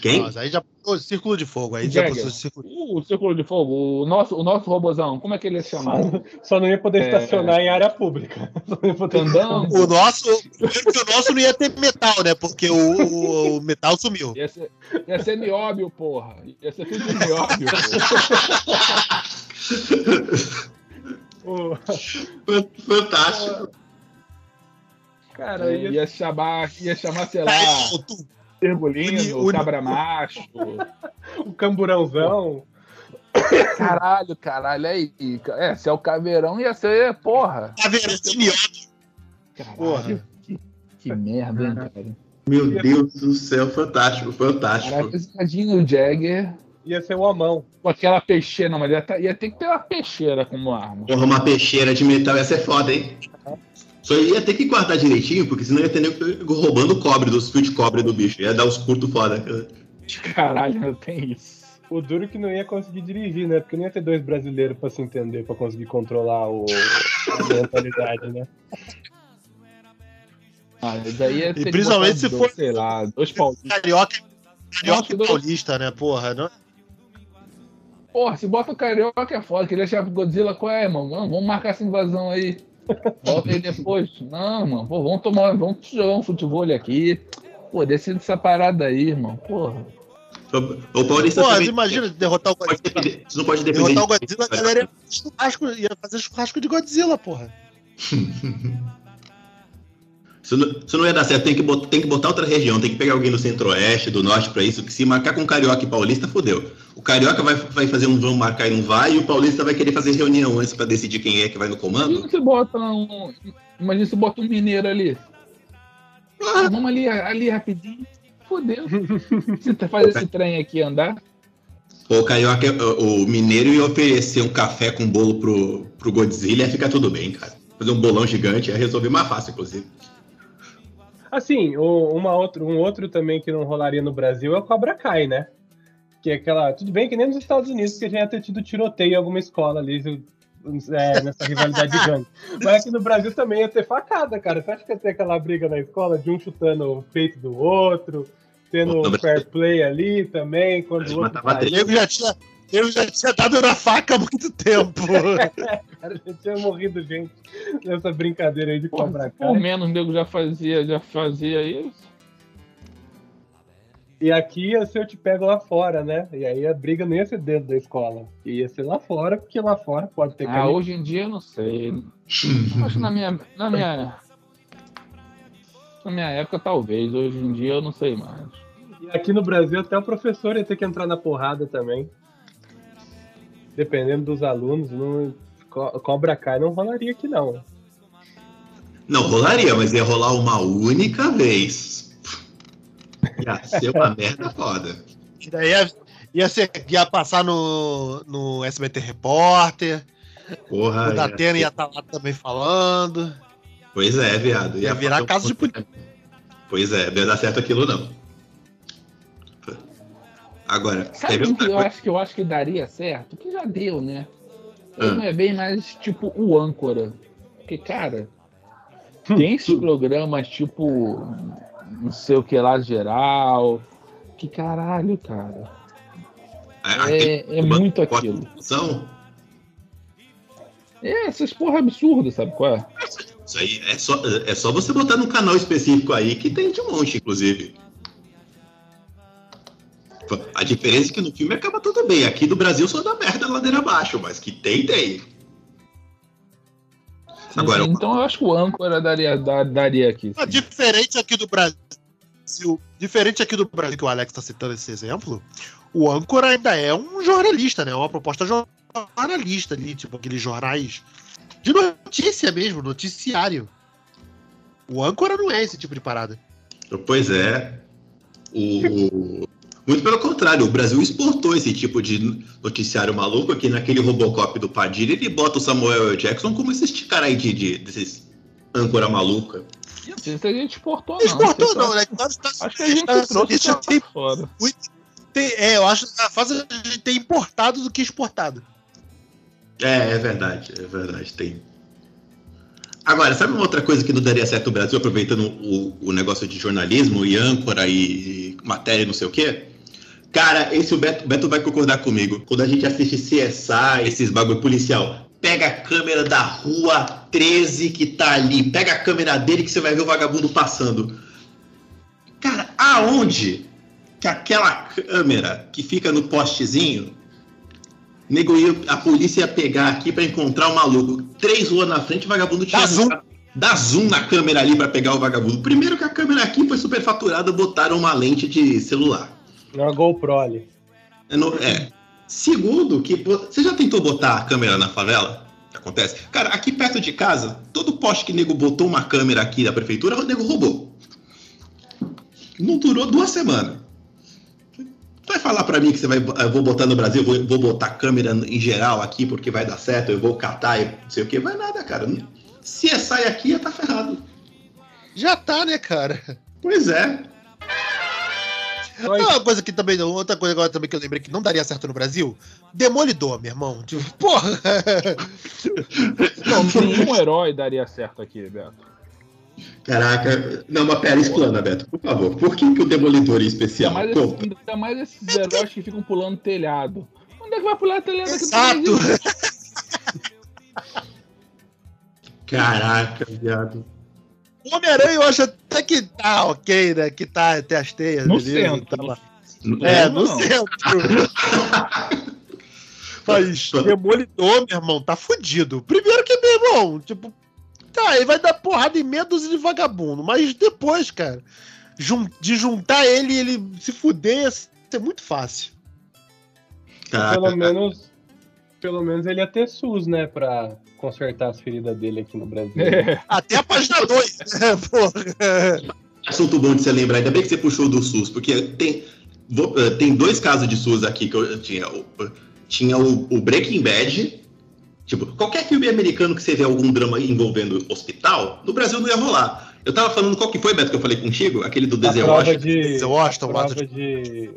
Quem? Nossa, aí já o Círculo de Fogo. Aí já passou o Círculo de O Círculo de Fogo, o nosso, o nosso robozão, como é que ele é chamado? Só não ia poder É. estacionar em área pública. Só não ia poder Candango? O nosso, o nosso não ia ter metal, né? Porque o, o- o metal sumiu. Ia ser, ia ser nióbio, porra. Ia ser tudo nióbio, porra. Fantástico. Cara, ia Ia chamar, ia chamar, sei lá, Uni- Cabra Macho. o camburãozão. Caralho, caralho, aí. É, se é o caveirão, ia ser, porra. Caveirão. Caralho, Porra. Que, que merda, hein, cara. Meu Deus do céu, fantástico, fantástico. Caraca, tadinho Jagger Ia ser o Amão. com aquela peixeira, não, mas ia, tá- ia ter que ter uma peixeira como arma. Porra, uma peixeira de metal ia ser foda, hein? Só ia ter que guardar direitinho, porque senão ia ter nego roubando o cobre dos fios de cobre do bicho. Ia dar uns curtos foda. Caralho, não tem isso. O duro que não ia conseguir dirigir, né? Porque não ia ter dois brasileiros pra se entender, pra conseguir controlar o... a mentalidade, né? Ah, daí ia ter que principalmente se dois, for- Sei lá, dois paulistas. Carioca, carioca e dois- paulista, né? Porra, não? Porra, se bota o carioca é foda, que ele achava Godzilla, qual é, irmão? Vamos, vamos marcar essa invasão aí. Volta aí depois. Não, mano, pô, vamos tomar, vamos jogar um futebol aqui. Pô, decide essa parada aí, irmão. Porra. O Paulista também- imagina derrotar o Godzilla. Você não pode depender. Derrotar o Godzilla, a galera ia fazer churrasco, ia fazer churrasco de Godzilla, porra. Isso não, isso não ia dar certo, tem que, botar, tem que botar outra região, tem que pegar alguém do centro-oeste, do norte pra isso, que se marcar com carioca e paulista, fodeu. O carioca vai, vai fazer um vamos marcar e não vai, e o paulista vai querer fazer reunião antes pra decidir quem é que vai no comando. Imagina se bota um. Imagina se bota um mineiro ali. Ah, vamos ali, ali rapidinho. Fodeu. Se tu faz esse trem aqui andar. O carioca, o mineiro ia oferecer um café com bolo pro, pro Godzilla, ia ficar tudo bem, cara. Fazer um bolão gigante, ia resolver mais fácil, inclusive. Assim, uma outra, um outro também que não rolaria no Brasil é o Cobra Kai, né? Que é aquela. Tudo bem que nem nos Estados Unidos, que já ia ter tido tiroteio em alguma escola ali, é, nessa rivalidade de gangue. Mas aqui no Brasil também ia ter facada, cara. Você acha que ia ter aquela briga na escola de um chutando o peito do outro, tendo um fair play ali também, quando o outro matava caía, três. Eu já tinha, eu já tinha dado na faca há muito tempo. cara, já tinha morrido gente nessa brincadeira aí de Porra, Cobra por Kai. menos o nego já fazia, já fazia isso. E aqui ia ser eu te pego lá fora, né? E aí a briga não ia ser dentro da escola. Ia ser lá fora, porque lá fora pode ter Ah, caminho. hoje em dia eu não sei. Acho que na minha. Na minha. Na minha época, talvez. Hoje em dia eu não sei mais. E aqui no Brasil até o professor ia ter que entrar na porrada também. Dependendo dos alunos, não... Co- Cobra Kai não rolaria aqui não. Não, rolaria, mas ia rolar uma única vez. Ia ser uma merda foda. E daí ia, ia, ser, ia passar no, no SBT Repórter, Porra. o ia Datena ser- ia estar lá também falando. Pois é, viado. Ia virar fazer um caso de ponto- Pois é, não ia dar certo aquilo não. Agora, Sabe um que eu coisa. acho que eu acho que daria certo? Que já deu, né? Ah. Não é bem mais tipo o âncora. Porque, cara, tem esses programas tipo não sei o que lá geral. Que caralho, cara. É, é muito aquilo. É, essas porra absurdas, sabe qual é? isso aí é só, é só você botar num canal específico aí que tem de monte, inclusive. Diferença é que no filme acaba tudo bem. Aqui do Brasil só dá merda ladeira abaixo, mas que tem, tem. Agora, então eu acho que o âncora daria, dar- daria aqui. Sim. Diferente aqui do Brasil. Diferente aqui do Brasil, que o Alex está citando esse exemplo, o âncora ainda é um jornalista, né? É uma proposta jornalista ali, tipo aqueles jornais de notícia mesmo, noticiário. O âncora não é esse tipo de parada. Pois é. O... Muito pelo contrário, o Brasil exportou esse tipo de noticiário maluco aqui naquele Robocop do Padilha, ele bota o Samuel L. Jackson como esses caras aí de, de, desses âncora maluca. Não sei se a gente exportou, não. Exportou não, né? Nós Acho que a gente Estados trouxe tem, fora. tem- É, eu acho que a fase a gente tem importado do que exportado. É, é verdade, é verdade, tem. Agora, sabe uma outra coisa que não daria certo no Brasil, aproveitando o, o negócio de jornalismo e âncora e matéria e não sei o quê? Cara, esse o Beto, Beto vai concordar comigo. Quando a gente assiste CSI, esses bagulho policial, pega a câmera da rua 13 que tá ali, pega a câmera dele que você vai ver o vagabundo passando. Cara, aonde que aquela câmera que fica no postezinho, nego ia, a polícia ia pegar aqui para encontrar o maluco. Três ruas na frente, o vagabundo tinha. Dá zoom. Dá zoom na câmera ali para pegar o vagabundo. Primeiro que a câmera aqui foi superfaturada, botaram uma lente de celular. Uma GoPro ali. É, no, é. Segundo, que você já tentou botar a câmera na favela? Que acontece? Cara, aqui perto de casa, todo poste que nego botou uma câmera aqui da prefeitura, o nego roubou. Não durou duas semanas. Vai falar para mim que você vai, eu vou botar no Brasil, vou, vou botar câmera em geral aqui porque vai dar certo, eu vou catar e não sei o que, vai nada, cara. Se é sai aqui, tá ferrado. Já tá, né, cara? Pois é. Uma coisa que também, outra coisa agora também que eu lembrei que não daria certo no Brasil, Demolidor, meu irmão. Tipo, porra. Não, nenhum herói daria certo aqui, Beto. Caraca, não, mas pera, explana, Beto, por favor. Por que, que o Demolidor é especial? Ainda mais, esses, ainda mais esses heróis que ficam pulando telhado. Onde é que vai pular telhado aqui Exato. Caraca, viado. O Homem-Aranha eu acho até que tá ok, né? Que tá até as teias. No beleza, centro. tá lá. É, no não. centro. Mas Demolidor, meu irmão, tá fudido. Primeiro que, meu irmão, tipo, tá, ele vai dar porrada em meia dúzia de vagabundo. Mas depois, cara, jun- de juntar ele e ele se fuder, ia ser muito fácil. Caraca, Pelo menos, pelo menos ele ia ter SUS, né? Pra consertar as feridas dele aqui no Brasil. É. Até a página 2, né, porra. assunto bom de você lembrar, ainda bem que você puxou do SUS, porque tem, vou- eh, tem dois casos de SUS aqui que eu tinha. O- Tinha o, o Breaking Bad. Tipo, qualquer filme americano que você vê algum drama envolvendo hospital, no Brasil não ia rolar. Eu tava falando qual que foi, Beto, que eu falei contigo? Aquele do Denzel Washington. de. Washington, prova de- de...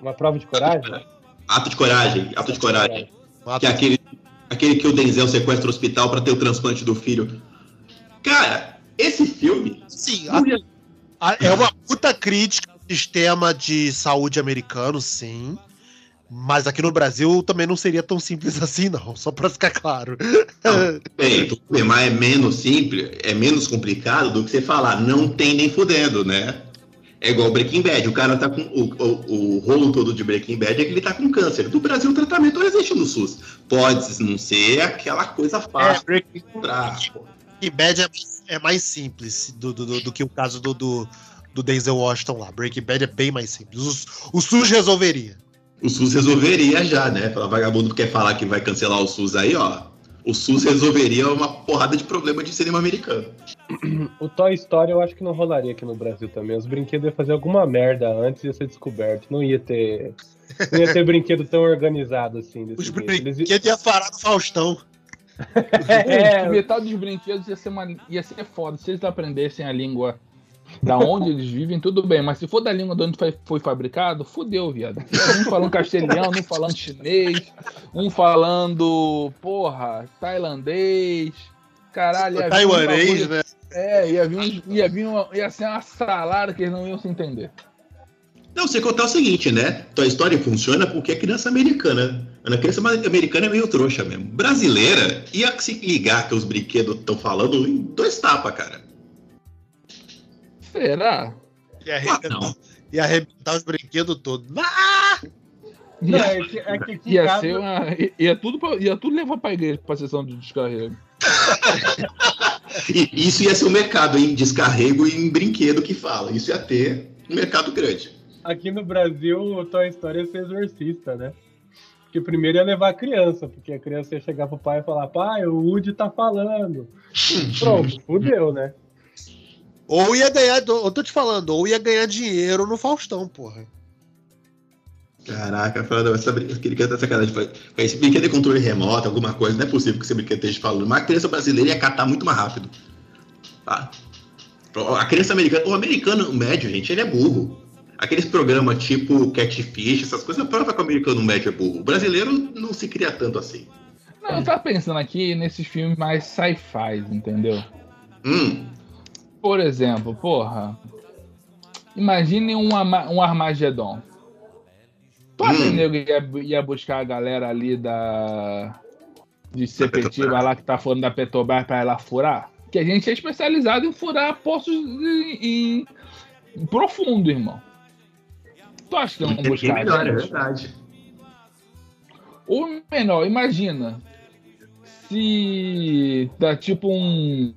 Uma prova de coragem? Ato de coragem, ato de coragem. Mata Que é aquele, aquele que o Denzel sequestra o hospital pra ter o transplante do filho. Cara, esse filme. Sim, a- a- é uma puta crítica ao sistema de saúde americano, sim. Mas aqui no Brasil também não seria tão simples assim, não. Só pra ficar claro. Bem, tudo bem, mas é menos simples, é menos complicado do que você falar, não tem nem fudendo, né? É igual Breaking Bad, o cara tá com. O, o, o rolo todo de Breaking Bad é que ele tá com câncer. No Brasil, o tratamento não existe no SUS. Pode não ser aquela coisa É, fácil Breaking de encontrar. Breaking Bad é, é mais simples do, do, do- do que o caso do, do, do Denzel Washington lá. Breaking Bad é bem mais simples. O, o SUS resolveria. O SUS resolveria já, né? Falar, vagabundo quer falar que vai cancelar o SUS aí, ó. O SUS resolveria uma porrada de problema de cinema americano. O Toy Story eu acho que não rolaria aqui no Brasil também. Os brinquedos iam fazer alguma merda antes de ser descoberto. Não ia ter. Não ia ter brinquedo tão organizado assim. Desse Os jeito. Eles- brinquedos ia parar no Faustão. É, metade dos brinquedos ia ser, uma, ia ser foda. Se eles aprendessem a língua da onde eles vivem, tudo bem. Mas se for da língua de onde foi, foi fabricado, fudeu, viado. Um falando castelhano, um falando chinês, um falando, porra, tailandês. Caralho, ia vir Taiwanês, né? É, ia vir, uns- ia vir uma, ia ser uma salada que eles não iam se entender. Não, você contar o seguinte, né? Tua história funciona porque é criança americana. A criança americana é meio trouxa mesmo. Brasileira ia se ligar que os brinquedos estão falando em dois tapas, cara. Será? Ia Ah, arrebentar, não. ia arrebentar os brinquedos todos. Ah! Não, Ia, é que, é que ia casa- ser uma. Ia tudo, pra, ia tudo levar pra igreja pra sessão de descarrego. E isso ia ser um mercado em descarrego e em brinquedo que fala. Isso ia ter um mercado grande. Aqui no Brasil, o Toy Story ia ser exorcista, né? Porque primeiro ia levar a criança, porque a criança ia chegar pro pai e falar: pai, o Woody tá falando. Pronto, fudeu, né? Ou ia ganhar, eu tô te falando, ou ia ganhar dinheiro no Faustão, porra. Caraca, falando, essa que tá sacanagem. Esse brinquedo de controle remoto, alguma coisa, não é possível que esse brinquedo esteja falando. Mas a criança brasileira ia catar muito mais rápido. Tá? A criança americana, o americano médio, gente, ele é burro. Aqueles programas tipo Catfish, essas coisas, prova que o americano médio é burro. O brasileiro não se cria tanto assim. Não, eu tava pensando aqui nesses filmes mais sci-fi, entendeu? Hum, Por exemplo, porra. Imagine um, um Armagedon. Tu acha hum. que nego ia, ia buscar a galera ali da. De Sepetiba lá que tá falando da Petrobras pra ela furar? Que a gente é especializado em furar poços em, em, profundo, irmão. Tu acha que vão buscar? Melhor, é verdade. Ou menor, imagina. Se dá tipo um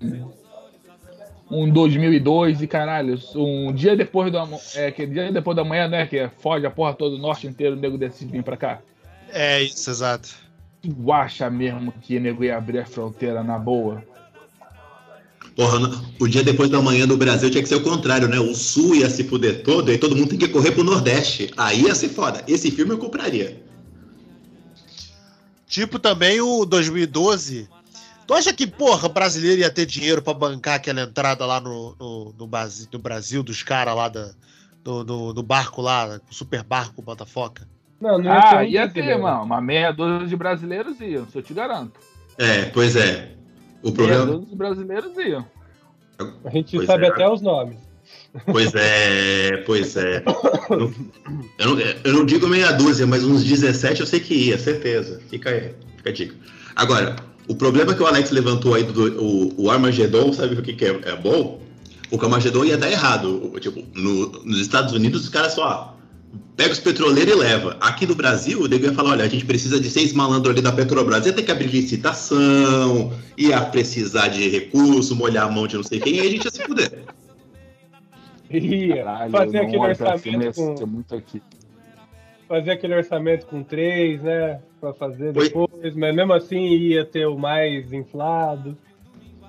um 2002 e caralho, um dia depois do é, que dia depois da manhã, né, que é, foge a porra toda o norte inteiro, o nego decide vir pra cá. É isso, exato. Tu acha mesmo que o nego ia abrir a fronteira na boa? Porra, o dia depois da manhã do Brasil tinha que ser o contrário, né? O sul ia se fuder todo e todo mundo tem que correr pro Nordeste. Aí ia ser foda. Esse filme eu compraria. Tipo também o 2012, Tu acha que, porra, brasileiro ia ter dinheiro para bancar aquela entrada lá no, no, no, Brasil, no Brasil dos caras lá da, do, do, do, barco lá, o super barco Botafoca? Não, não ia ah, ia ter, mano. Uma meia dúzia de brasileiros iam, isso eu te garanto. É, pois é. O problema. Meia dúzia de brasileiros iam. A gente pois sabe é. até os nomes. Pois é, pois é. Eu não, eu não, digo meia dúzia, mas uns 17 eu sei que ia, certeza. Fica aí, fica a dica. Agora, o problema que o Alex levantou aí do o, o Armagedon, sabe o que, que é, é, bom? O Armagedon ia dar errado. Tipo, no, nos Estados Unidos, os caras só pega os petroleiros e leva. Aqui no Brasil, o nego ia falar: olha, a gente precisa de seis malandros ali da Petrobras. Ia ter que abrir licitação, ia precisar de recurso, molhar a mão de não sei quem, e aí a gente ia se fuder. Ia fazer aquele orçamento com... muito aqui. Fazer aquele orçamento com três, né? Para fazer depois, Foi... mas mesmo assim ia ter o mais inflado.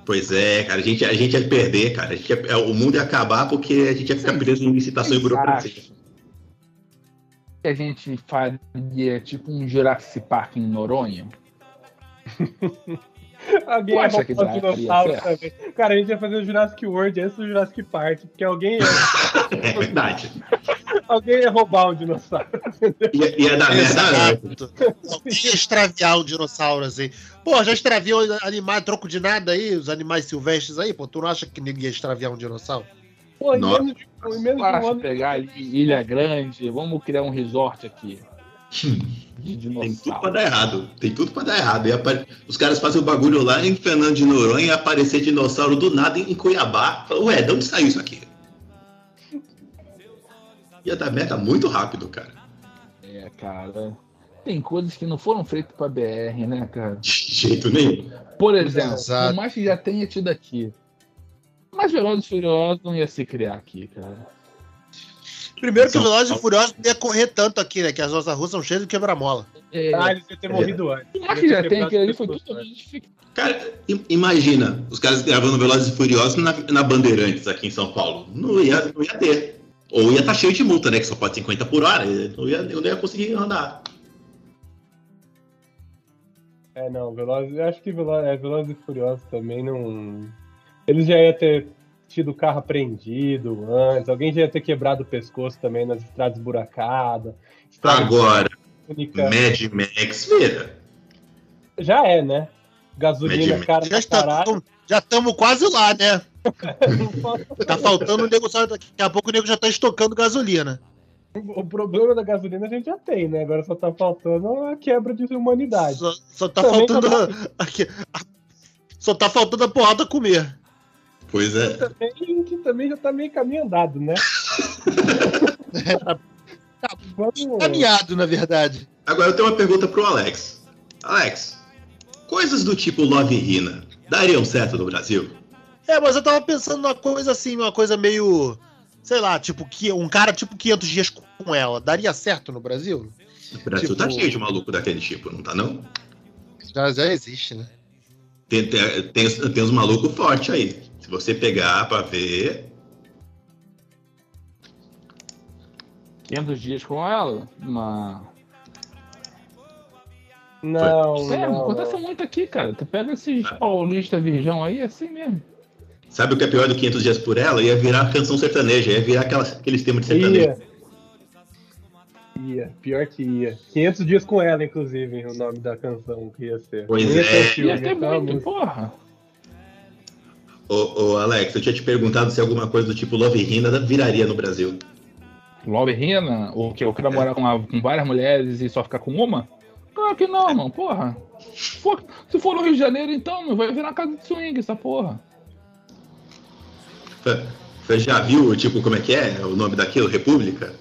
Pois é, cara, a gente, a gente ia perder, cara. A gente ia, é, o mundo ia acabar porque a gente ia ficar preso em licitação e burocracia. Que a gente faria tipo um Jurassic Park em Noronha? alguém ia roubar um dinossauro também. Cara, a gente ia fazer o Jurassic World antes do Jurassic Park, porque alguém ia. é verdade. alguém ia roubar um dinossauro. Ia, ia dar merda. Ia extraviar um dinossauro assim. Pô, já extraviou animais, troco de nada aí, os animais silvestres aí? Pô, tu não acha que ninguém ia extraviar um dinossauro? Pô, em menos de, em menos de um ano. pegar Ilha Grande, vamos criar um resort aqui. Tem tudo pra dar errado. Tem tudo pra dar errado. E apare... Os caras fazem o bagulho lá em Fernando de Noronha e aparecer dinossauro do nada em Cuiabá. Ué, de onde saiu isso aqui? Ia dar merda muito rápido, cara. É, cara. Tem coisas que não foram feitas pra BR, né, cara? De jeito nenhum. Por exemplo, Exato. por mais que já tenha tido aqui. Mas Velozes e Furiosos não ia se criar aqui, cara. Primeiro que o Velozes e Furiosos não ia correr tanto aqui, né? Que as nossas ruas são cheias de quebra-mola. É, ah, eles iam ter é. morrido antes. Mas que já tem aquele ali, foi tudo Cara, imagina os caras gravando Velozes e Furiosos na, na Bandeirantes aqui em São Paulo. Não ia, não ia ter. Ou ia estar tá cheio de multa, né? Que só pode 50 por hora. Não ia, não ia conseguir andar. É, não, Velozes, eu acho que Velozes, é, Velozes e Furiosos também não. Eles já iam ter tido o carro apreendido antes, alguém já ia ter quebrado o pescoço também nas estradas buracadas. Agora, única... Mad Max, vira. Já é, né? Gasolina cara já estamos já estamos quase lá, né? tá faltando o nego, daqui a pouco o nego já tá estocando gasolina. O problema da gasolina a gente já tem, né? Agora só tá faltando a quebra de humanidade. Só, só tá Também faltando. Tá... A, a, só tá faltando a porrada comer. Pois é. Também, que também já tá meio caminho andado, né? é, tá, Vamos... Caminhado, na verdade. Agora eu tenho uma pergunta pro Alex. Alex, coisas do tipo Love Rina dariam certo no Brasil? É, mas eu tava pensando numa coisa assim, uma coisa meio. Sei lá, tipo, que um cara tipo 500 dias com ela. Daria certo no Brasil? O Brasil tá tipo... tá cheio de maluco daquele tipo, não tá não? Já, já existe, né? Tem, tem, tem, tem uns malucos fortes aí você pegar para ver. 500 dias com ela? Uma... Não, é, não. acontece muito aqui, cara. Tu pega esses ah. paulistas virgão aí, é assim mesmo. Sabe o que é pior do 500 dias por ela? Ia virar canção sertaneja, ia virar aquelas, aqueles temas de sertanejo. Ia. ia, pior que ia. 500 dias com ela, inclusive, o nome da canção que ia ser. Pois ia é. Filme, ia ter muito, porra. Ô, ô, Alex, eu tinha te perguntado se alguma coisa do tipo Love Rina viraria no Brasil. Love Rina, o que eu quero namorar com, com, várias mulheres e só ficar com uma? Claro que não, mano, porra. Se for no Rio de Janeiro, então, vai virar casa de swing essa porra. Você já viu, tipo, como é que é o nome daquilo? República?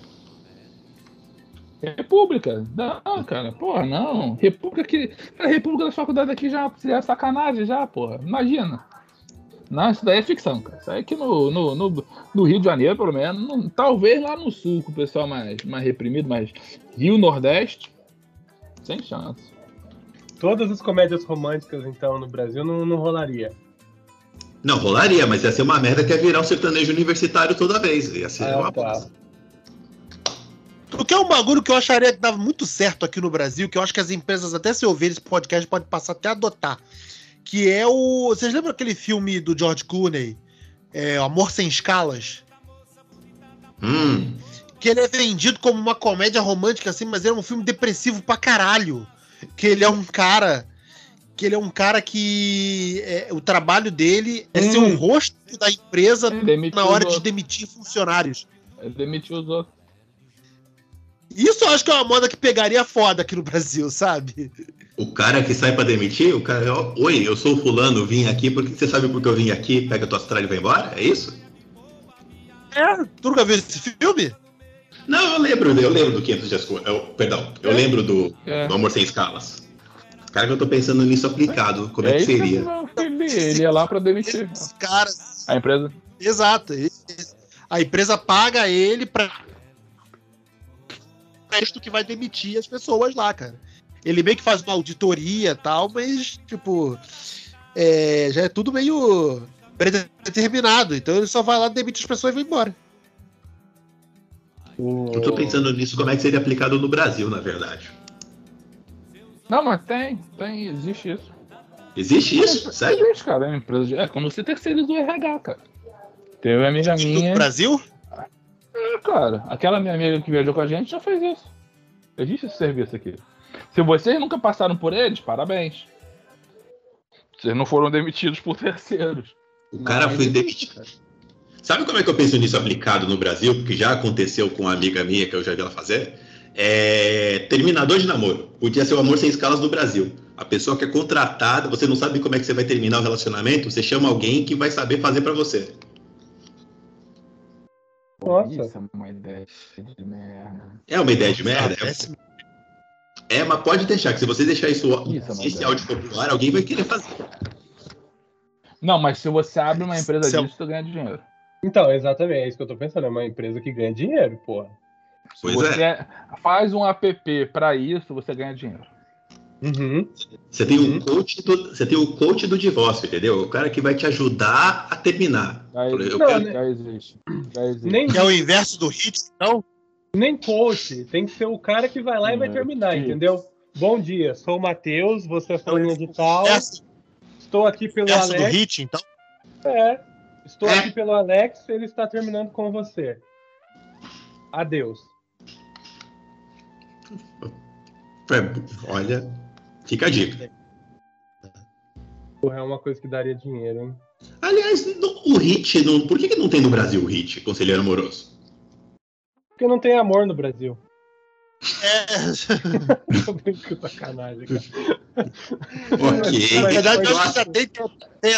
República? Não, cara, porra, não. República que. A República da faculdade aqui já é sacanagem, já, porra. Imagina. Não, isso daí é ficção, cara. Isso aí aqui no, no, no, no Rio de Janeiro, pelo menos. No, talvez lá no sul, com o pessoal mais, mais reprimido, mas Rio Nordeste, sem chance. Todas as comédias românticas, então, no Brasil não, não rolaria. Não, rolaria, mas ia ser uma merda que ia virar um sertanejo universitário toda vez. Ia ser ah, uma tá. O que é um bagulho que eu acharia que dava muito certo aqui no Brasil, que eu acho que as empresas, até se ouvirem esse podcast, podem passar até a adotar que é o. Vocês lembram aquele filme do George Clooney? É, Amor Sem Escalas? Hum. Que ele é vendido como uma comédia romântica, assim, mas é um filme depressivo pra caralho. Que ele é um cara. Que ele é um cara que. É, o trabalho dele é hum. ser o rosto da empresa na hora de demitir funcionários. Ele demitiu os outros. Isso eu acho que é uma moda que pegaria foda aqui no Brasil, sabe? O cara que sai para demitir, o cara, oi, eu sou o fulano, vim aqui, porque você sabe por que eu vim aqui, pega tua estrada e vai embora? É isso? É, tu nunca viu esse filme? Não, eu lembro, eu lembro do 500 dias, eu, perdão, eu é. lembro do, é. do Amor Sem Escalas. Cara, que eu tô pensando nisso aplicado, como é, é que seria? Ele, ele ia lá para demitir. Esse cara... A empresa. Exato. A empresa paga ele para que vai demitir as pessoas lá, cara. Ele meio que faz uma auditoria e tal, mas, tipo, é, já é tudo meio predeterminado. Então ele só vai lá, demite as pessoas e vai embora. Eu tô pensando nisso, como é que seria aplicado no Brasil, na verdade. Não, mas tem, tem, existe isso. Existe isso? É, Sério? Existe, cara. É, empresa de... é como você terceiriza o RH, cara. Teve uma amiga minha. No Brasil? É, cara. Aquela minha amiga que viajou com a gente já fez isso. Existe esse serviço aqui. Se vocês nunca passaram por eles, parabéns. Vocês não foram demitidos por terceiros. O cara foi demitido. Sabe como é que eu penso nisso aplicado no Brasil? Porque já aconteceu com uma amiga minha que eu já vi ela fazer. É... Terminador de namoro. Podia ser o amor sem escalas do Brasil. A pessoa que é contratada, você não sabe como é que você vai terminar o relacionamento, você chama alguém que vai saber fazer para você. Nossa. Isso é uma ideia de merda. É uma ideia de merda? É é, mas pode deixar, que se você deixar isso, isso esse áudio popular, alguém vai querer fazer. Não, mas se você abre uma empresa se disso, você ganha dinheiro. Então, exatamente, é isso que eu tô pensando, é uma empresa que ganha dinheiro, porra. Se pois você é. faz um app para isso, você ganha dinheiro. Uhum. Você tem um uhum. coach do, você tem o coach do divórcio, entendeu? O cara que vai te ajudar a terminar. Já, existe, não, quero... já existe. Já existe. Nem... Que é o inverso do hit, então? Nem coach, tem que ser o cara que vai lá e vai é, terminar, entendeu? Bom dia, sou o Matheus, você é fulano de tal. Estou aqui pelo Alex. do hit, então? É. Estou é. aqui pelo Alex, ele está terminando com você. Adeus. Olha, fica a dica. É uma coisa que daria dinheiro, hein? Aliás, o HIT, não, por que, que não tem no Brasil o HIT, Conselheiro Amoroso? Porque não tem amor no Brasil. É. Tô brincando sacanagem, cara. ok. Na verdade, eu acho que tem, tem,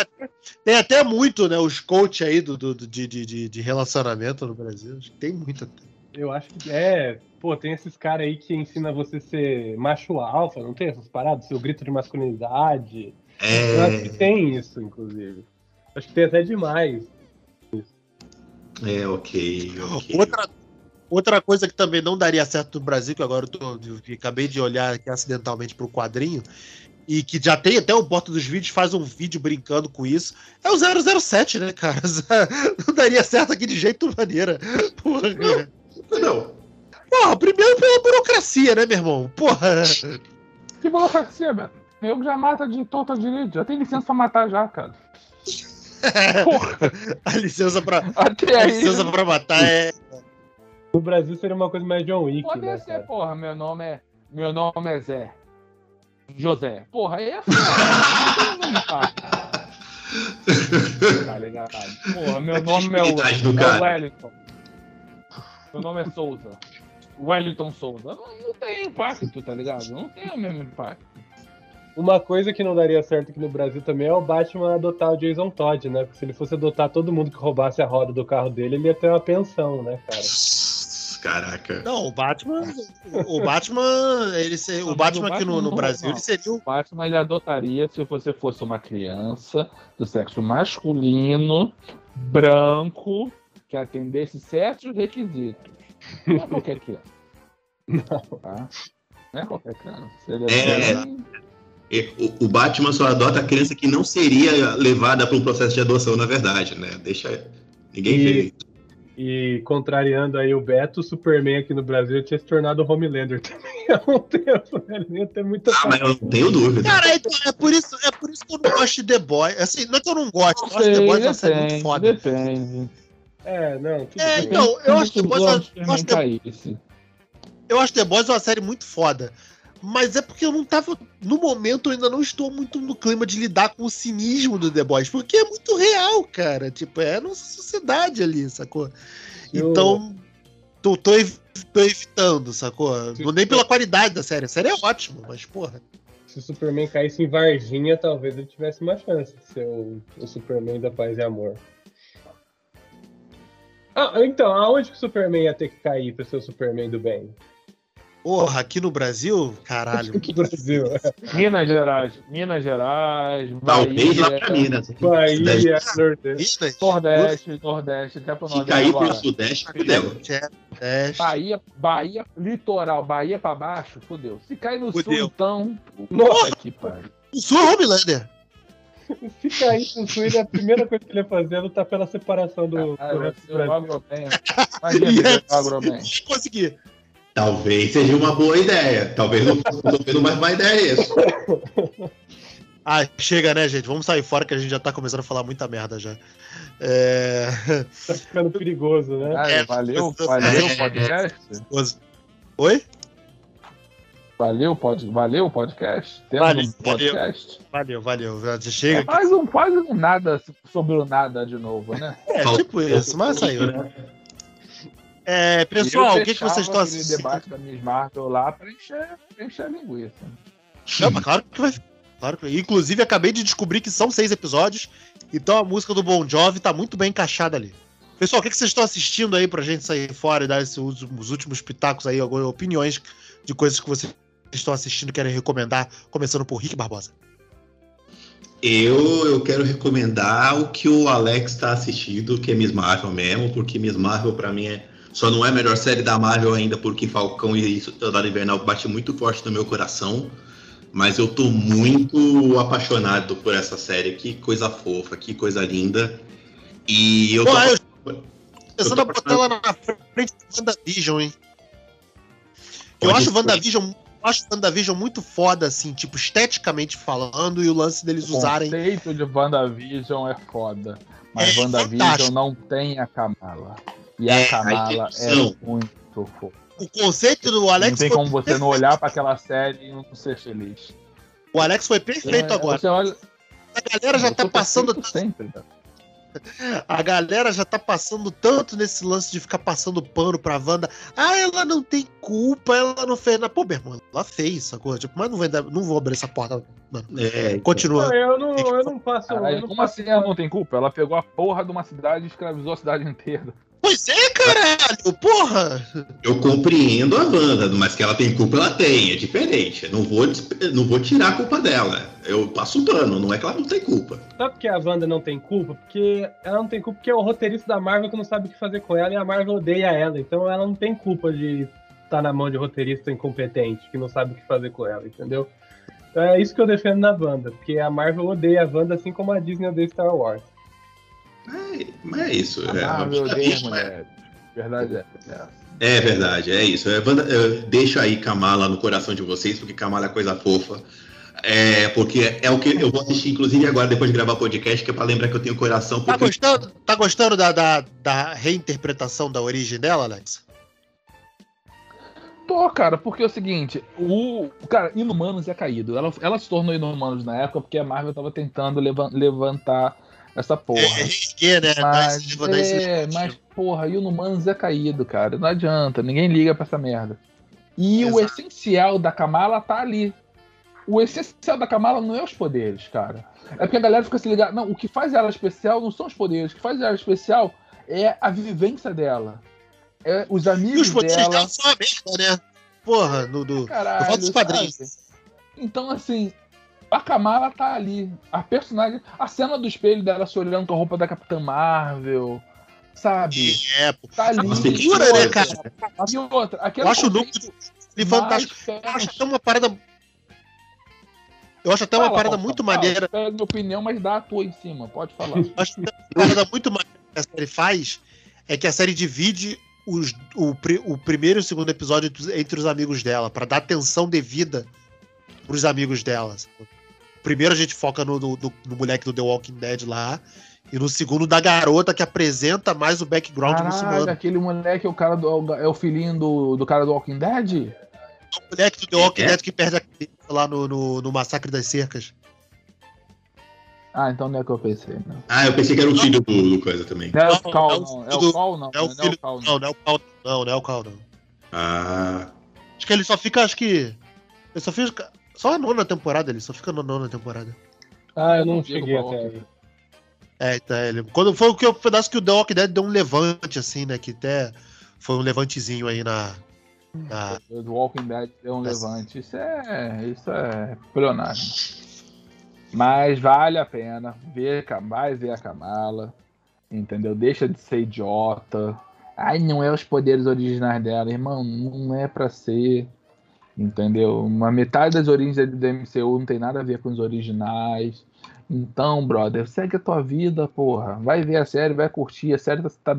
tem, até muito, né? Os coach aí do, do, de, de, de relacionamento no Brasil. Acho que tem muito. Eu acho que é. Pô, tem esses caras aí que ensina você a ser macho alfa, não tem essas paradas? Seu grito de masculinidade. É... Eu acho que tem isso, inclusive. Acho que tem até demais. É, ok, ok. Outra, Outra coisa que também não daria certo no Brasil, que agora eu, tô, eu acabei de olhar aqui acidentalmente pro quadrinho, e que já tem até o Porta dos Vídeos, faz um vídeo brincando com isso, é o 007, né, cara? Não daria certo aqui de jeito maneira. Porra. Não. não. Porra, primeiro pela burocracia, né, meu irmão? Porra. Que burocracia, velho? Eu já mata de torta direito, já tem licença pra matar já, cara. Porra. A licença pra, Até a licença pra matar é, no Brasil seria uma coisa mais John Wick. Pode né, ser, cara? porra, meu nome é. Meu nome é Zé. José. Porra, aí é tá ligado? Porra, meu nome é o, é o Wellington. Meu nome é Souza. Wellington Souza. Não, não tem impacto, tá ligado? Não tem o mesmo impacto. Uma coisa que não daria certo aqui no Brasil também é o Batman adotar o Jason Todd, né? Porque se ele fosse adotar todo mundo que roubasse a roda do carro dele, ele ia ter uma pensão, né, cara? Caraca. Não, o Batman. O Batman. Ele ser, o Batman aqui no, no Brasil, ele seria o. Batman ele adotaria se você fosse uma criança do sexo masculino, branco, que atendesse certos requisitos. Não é qualquer criança. Não. Tá? Não é qualquer criança. é, é, o, o Batman só adota a criança que não seria levada para um processo de adoção, na verdade, né? Deixa. Ninguém e... e contrariando aí o Beto, o Superman aqui no Brasil tinha se tornado Homelander também há um tempo. Né? Ele ia ter muita. Ah, mas eu não tenho dúvida. Cara, então, é, por isso, é por isso que eu não gosto de The Boys. Assim, não é que eu não gosto, eu acho The Boys uma série muito foda. Depende. É, não. Tudo é, então, eu acho The Boys. Eu acho The... eu acho The Boys uma série muito foda. Mas é porque eu não tava. No momento, eu ainda não estou muito no clima de lidar com o cinismo do The Boys. Porque é muito real, cara. Tipo, é a nossa sociedade ali, sacou? Eu... Então. Tô, tô, tô, evitando, sacou? Não nem pela qualidade da série. A série é ótima, mas, porra. Se o Superman caísse em Varginha, talvez ele tivesse uma chance de ser o, o Superman da paz e amor. Ah, então, aonde que o Superman ia ter que cair pra ser o Superman do bem? Porra, aqui no Brasil? Caralho. Aqui no Brasil. Minas Gerais. Minas Gerais. Talvez lá pra Minas. Bahia, Nordeste. Nordeste, Nordeste, até pro Nordeste. Se cair pro Sudeste, fudeu. Bahia, Bahia, litoral, Bahia pra baixo, fudeu. Se cair no fudeu. Sul, então. Nossa, que pariu. Sul é Homelander. Se cair no Sul, a primeira coisa que ele ia fazer é lutar pela separação do. Ah, do resto do Brasil. Imagina, yes. Consegui. Talvez seja uma boa ideia. Talvez não estou vendo mais uma ideia isso. Ah, chega, né, gente? Vamos sair fora que a gente já tá começando a falar muita merda já. É... Tá ficando perigoso, né? Ah, é, valeu, valeu o podcast. Oi? Valeu, pod... valeu o podcast? Temos valeu, um podcast? Valeu, valeu. Já chega. É, faz, um, faz um nada sobre o nada de novo, né? É, tipo isso, mas saiu, né? É, pessoal, o que, que vocês estão assistindo? debate da Miss Marvel lá pra encher, encher a linguiça. Não, mas claro que vai. Claro que... Inclusive, acabei de descobrir que são seis episódios, então a música do Bon Jovi tá muito bem encaixada ali. Pessoal, o que, que vocês estão assistindo aí pra gente sair fora e dar esses, os últimos pitacos aí, algumas opiniões de coisas que vocês estão assistindo e querem recomendar, começando por Rick Barbosa? Eu, eu quero recomendar o que o Alex está assistindo, que é Miss Marvel mesmo, porque Miss Marvel para mim é só não é a melhor série da Marvel ainda porque Falcão e Soldado Invernal bate muito forte no meu coração. Mas eu tô muito apaixonado por essa série. Que coisa fofa, que coisa linda. E eu tô. Pô, eu... Pensando a botar ela na frente do WandaVision, hein? Eu Pode acho o WandaVision acho WandaVision muito foda, assim, tipo, esteticamente falando, e o lance deles o usarem. O conceito de WandaVision é foda. Mas é WandaVision fantástico. não tem a Kamala. E a é, Kamala é muito fofa. O conceito do Alex. Não tem como você perfeito. não olhar para aquela série e não ser feliz. O Alex foi perfeito é, agora. Olha... A galera já tá passando. Sempre? A galera já tá passando tanto nesse lance de ficar passando pano pra Wanda. Ah, ela não tem culpa, ela não fez nada. Pô, meu irmão, ela fez, sacou? Tipo, mas não, não vou abrir essa porta. Mano. É, Continua. Não, eu, não, eu não passo. Caralho, eu não como passo... assim ela não tem culpa? Ela pegou a porra de uma cidade e escravizou a cidade inteira. Pois é, caralho, porra! Eu compreendo a Wanda, mas que ela tem culpa, ela tem, é diferente. não vou, não vou tirar a culpa dela. Eu passo o pano, não é que ela não tem culpa. Sabe por que a Wanda não tem culpa? Porque ela não tem culpa porque é o roteirista da Marvel que não sabe o que fazer com ela e a Marvel odeia ela. Então ela não tem culpa de estar tá na mão de roteirista incompetente que não sabe o que fazer com ela, entendeu? Então é isso que eu defendo na Wanda, porque a Marvel odeia a Wanda assim como a Disney odeia Star Wars. É, mas é isso. É, ah, meu Deus, mulher. Verdade é. É verdade, é isso. É, deixa aí Kamala no coração de vocês, porque Kamala é coisa fofa. É, porque é o que eu vou assistir, inclusive, agora, depois de gravar o podcast, que é pra lembrar que eu tenho coração. Tá porque... Tá gostando, tá gostando da, da, da reinterpretação da origem dela, Alex? Tô, cara, porque é o seguinte, o. Cara, Inumanos é caído. Ela, ela se tornou Inumanos na época porque a Marvel tava tentando levantar essa porra. É, é, né? Mas, é, mas porra, e o Numanos é caído, cara. Não adianta, ninguém liga pra essa merda. E Exato. o essencial da Kamala tá ali. O essencial da Kamala não é os poderes, cara. É porque a galera fica se ligando. Não, o que faz ela especial não são os poderes. O que faz ela especial é a vivência dela. É os amigos e os poderes dela. dela são a merda, né? Porra, no, do, Caralho, dos quadrinhos. Então, assim, a Kamala tá ali. A personagem. A cena do espelho dela se olhando com a roupa da Capitã Marvel. Sabe? É, pô. Tá ali. A figura, né, cara? E outra, eu acho o núcleo de fantástico. Eu acho até uma parada. Eu acho até uma fala, parada muito fala, maneira. Pega minha opinião, mas dá a tua em cima. Pode falar. Eu acho uma parada muito maneira que a série faz é que a série divide os, o, o primeiro e o segundo episódio entre os amigos dela, para dar atenção devida pros amigos dela. Primeiro a gente foca no, no, no, moleque do The Walking Dead lá. E no segundo da garota que apresenta mais o background Caralho, muçulmano. aquele moleque é o cara do, é o filhinho do, do cara do Walking Dead? É o moleque do The Walking é? Dead que perde a cabeça lá no, no, no, Massacre das Cercas. Ah, então não é o que eu pensei, não. Ah, eu pensei que era o filho do, do coisa também. Não é o Cal, não. É o Cal, não. É o filho, não, não é o Cal, não. Não é o Cal, não. Ah. Acho que ele só fica, acho que... Ele só fica... Só a nona temporada, ele só fica na nona temporada. Ah, eu não, não cheguei até aí. É, tá, ele. Quando foi o que o pedaço que o The Walking Dead deu um levante, assim, né? Que até foi um levantezinho aí na. na... O The Walking Dead deu um levante. Isso é. Isso é pleonagem. Mas vale a pena ver, vai ver a Kamala. Entendeu? Deixa de ser idiota. Ai, não é os poderes originais dela, irmão. Não é pra ser. Entendeu? Uma metade das origens do MCU não tem nada a ver com os originais. Então, brother, segue a tua vida, porra. Vai ver a série, vai curtir. A série tá,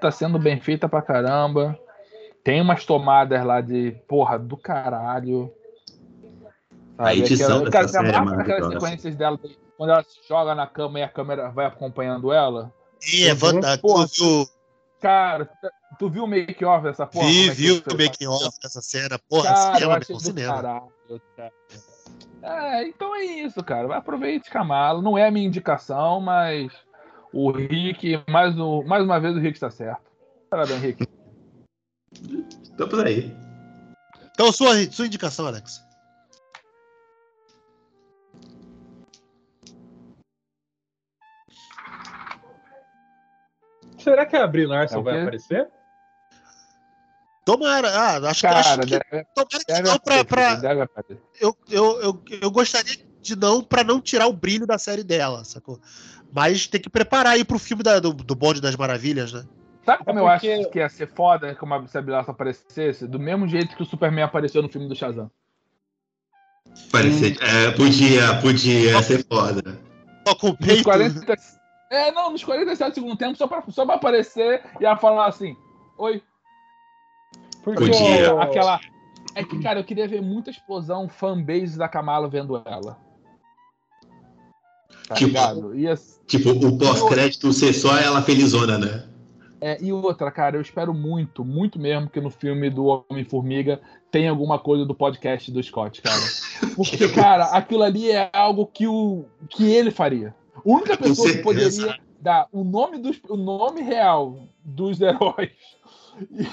tá sendo bem feita pra caramba. Tem umas tomadas lá de, porra, do caralho. Sabe? A edição aquela, dessa série, mano, aquelas sequências dela, quando ela se joga na cama e a câmera vai acompanhando ela. Sim, é. Porra, Cara, tu viu o make-off dessa porra? Vi, é viu o make-off dessa cena. Porra, cara, meu, cinema. Caralho, cara. É, então é isso, cara. Aproveite Camalo. Não é a minha indicação, mas o Rick, mais, o, mais uma vez, o Rick está certo. Parabéns, Rick. Tô por aí. Então, sua, sua indicação, Alex. Será que a Brie Larson é vai aparecer? Tomara, ah, acho, Cara, acho que. Deve, tomara que não pra. pra eu, eu, eu, eu gostaria de não pra não tirar o brilho da série dela, sacou? Mas tem que preparar aí pro filme da, do, do Bonde das Maravilhas, né? Sabe como é eu acho que ia ser foda como a Sabilaça aparecesse? Do mesmo jeito que o Superman apareceu no filme do Shazam. Parecia, é, podia, podia ser foda. Só com peito. 40, é, não, nos 47 segundos tempo, só pra, só pra aparecer e ela falar assim: Oi, porque Podia. aquela. É que, cara, eu queria ver muita explosão fanbase da Kamala vendo ela. Tá tipo, ligado? Ia... tipo, o pós-crédito ser só ela felizona, né? É, e outra, cara, eu espero muito, muito mesmo que no filme do Homem-Formiga tenha alguma coisa do podcast do Scott, cara. Porque, cara, aquilo ali é algo que, o, que ele faria. A única pessoa que poderia dar o nome, dos, o nome real dos heróis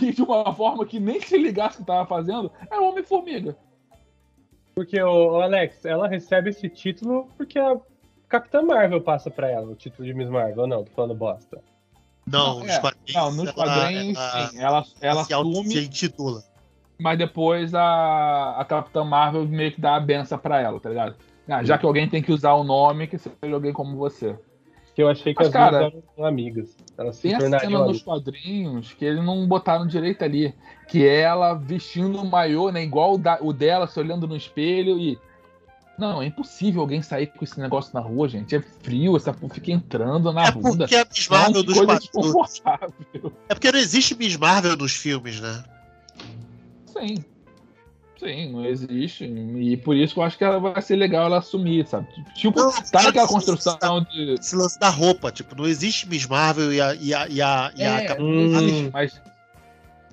e de uma forma que nem se ligasse o que estava fazendo, era o Homem-Formiga. Porque, o Alex, ela recebe esse título porque a Capitã Marvel passa para ela o título de Miss Marvel, não, tô falando bosta. Não, nos é, quadrinhos. Não, nos quadrinhos, ela, sim. Ela, ela se assume. Se intitula. Mas depois a, a Capitã Marvel meio que dá a benção pra ela, tá ligado? Ah, já que alguém tem que usar o nome, que seja alguém como você. Que eu achei que Mas, as cara, duas eram amigas. Elas tem a cena nos quadrinhos que eles não botaram direito ali. Que é ela vestindo um maiô, né? Igual o, da, o dela, se olhando no espelho e. Não, é impossível alguém sair com esse negócio na rua, gente. É frio, essa porra fica entrando na é bunda. Porque é Miss Marvel dos quadrinhos. É porque não existe Miss Marvel nos filmes, né? Sim. Sim, não existe. E por isso que eu acho que ela vai ser legal ela assumir, sabe? Tipo, não, tá naquela construção de. Esse lance da roupa, tipo, não existe Miss Marvel e a. E a, e a, e é, a... Não existe, mas.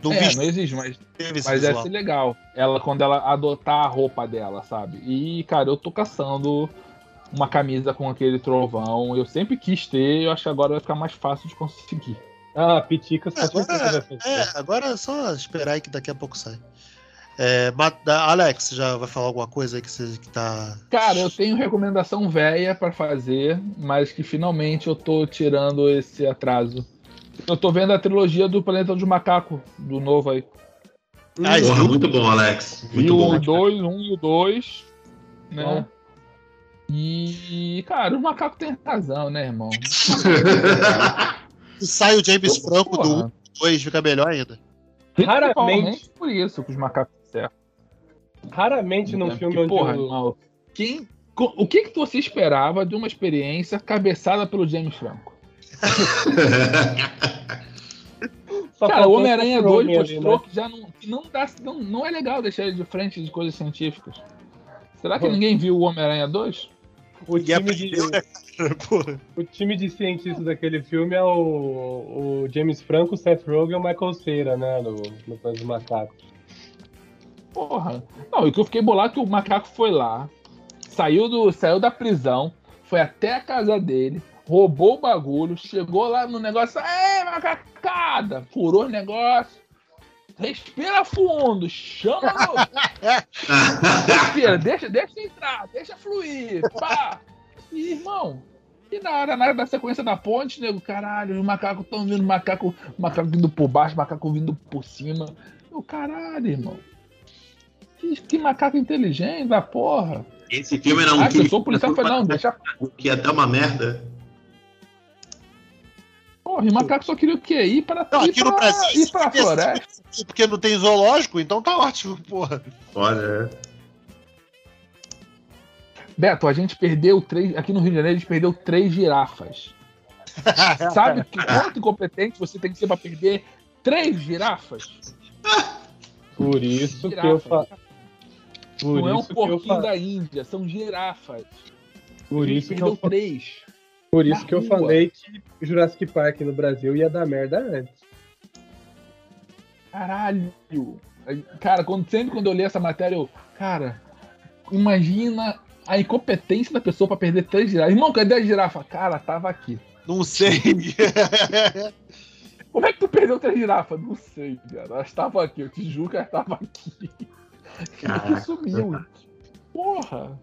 Não, é, não existe, mas, mas é ser legal. Ela, quando ela adotar a roupa dela, sabe? E, cara, eu tô caçando uma camisa com aquele trovão. Eu sempre quis ter, eu acho que agora vai ficar mais fácil de conseguir. Ah, Piticas agora, é, agora é só esperar aí que daqui a pouco sai. É, Alex, já vai falar alguma coisa aí que você que tá. Cara, eu tenho recomendação velha para fazer, mas que finalmente eu tô tirando esse atraso. Eu tô vendo a trilogia do Planeta do Macaco, do novo aí. Ah, Porra, muito bom, Alex. Muito e bom. O 2, um e o 2, né? E, cara, o macaco tem razão, né, irmão? Sai o James Franco do 1 2, fica melhor ainda. Raramente. Por isso que os macacos certo. Raramente num é, filme onde. Porra, eu... quem, o que, que você esperava de uma experiência cabeçada pelo James Franco? Cara, o Homem-Aranha 2 mostrou né? que já não, que não, dá, não, não é legal deixar ele de frente de coisas científicas. Será que ninguém viu o Homem-Aranha 2? O time, de, o time de cientistas daquele filme é o, o James Franco, o Seth Rogen e o Michael Cera, né? No, no Plano do Macaco. Porra. Não, o que eu fiquei bolado é que o macaco foi lá, saiu, do, saiu da prisão, foi até a casa dele, roubou o bagulho, chegou lá no negócio, é macacada, furou o negócio, respira fundo, chama respira, deixa, deixa entrar, deixa fluir, pá. E, irmão, e na hora, na hora da sequência da ponte, nego, caralho, os macacos estão vindo, macaco, macaco vindo por baixo, macaco vindo por cima. O caralho, irmão. Que, que, macaco inteligente da porra. Esse filme era um ah, filme. Eu sou policial, foi, não, deixa. Que ia dar uma merda. Porra, e macaco só queria o quê? Ir para não, no Brasil, ir pra floresta. Porque não tem zoológico, então tá ótimo, porra. Olha. Beto, a gente perdeu três. Aqui no Rio de Janeiro, a gente perdeu três girafas. Sabe que quanto incompetente você tem que ser para perder três girafas? Por isso que eu falo. Não é um porquinho da Índia, são girafas. Por isso que eu três. Por isso que eu falei que Jurassic Park no Brasil ia dar merda antes. Caralho! Cara, quando, sempre quando eu li essa matéria, eu. Cara, imagina a incompetência da pessoa para perder três girafas. Irmão, cadê a girafa? Cara, tava aqui. Não sei. Como é que tu perdeu três girafas? Não sei, cara. Elas estavam aqui. Eu te juro que elas estavam aqui. Caraca. sumiu. Porra!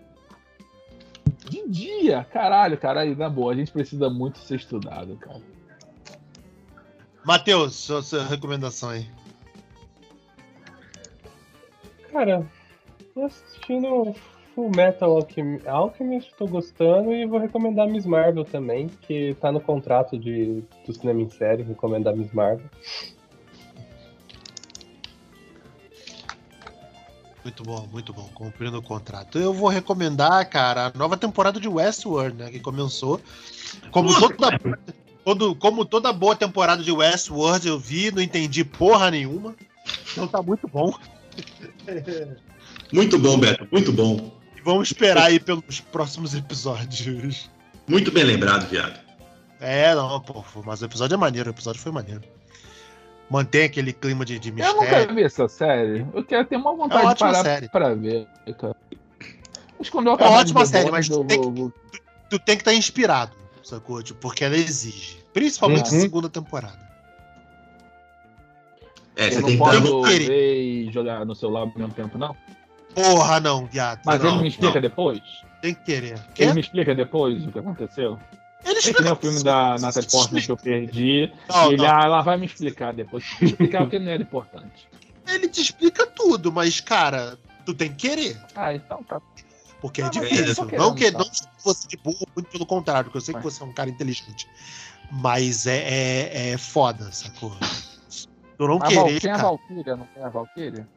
De dia! Caralho, cara, aí, na boa, a gente precisa muito ser estudado, cara. Matheus, sua, sua recomendação aí. Cara, tô assistindo Full Metal Alchemist, tô gostando e vou recomendar Miss Marvel também, que tá no contrato de, do cinema em série, recomendar Miss Marvel. Muito bom, muito bom, cumprindo o contrato. Eu vou recomendar, cara, a nova temporada de Westworld, né, que começou. Como toda, todo, como toda boa temporada de Westworld eu vi, não entendi porra nenhuma. Então tá muito bom. Muito bom, Beto, muito bom. E vamos esperar aí pelos próximos episódios. Muito bem lembrado, viado. É, não, pô, mas o episódio é maneiro, o episódio foi maneiro mantém aquele clima de, de mistério. Eu nunca vi essa série. Eu quero ter uma vontade é de parar série. pra ver, cara. Mas quando eu é ótima série, mas tu, tem, tu, tu, tem que estar tá inspirado, sacou? Tipo, porque ela exige. Principalmente uhum. a segunda temporada. É, eu você tem que ver e jogar no celular ao mesmo tempo, não? Porra, não, viado. Mas não, ele me explica não. depois? Tem que querer. Ele me explica depois o que aconteceu? Ele explica. É o filme da Natalie Portman que eu perdi. Não, ele, ah, ela vai me explicar depois. Explicar o que não era importante. Ele te explica tudo, mas, cara, tu tem que querer. Ah, então tá. Porque é ah, difícil. Não que tá. não você de burro, muito pelo contrário, porque eu sei que você é um cara inteligente. Mas é, é, é foda, sacou? Tu não a querer. Tem a Valkyria, não tem a Valkyria?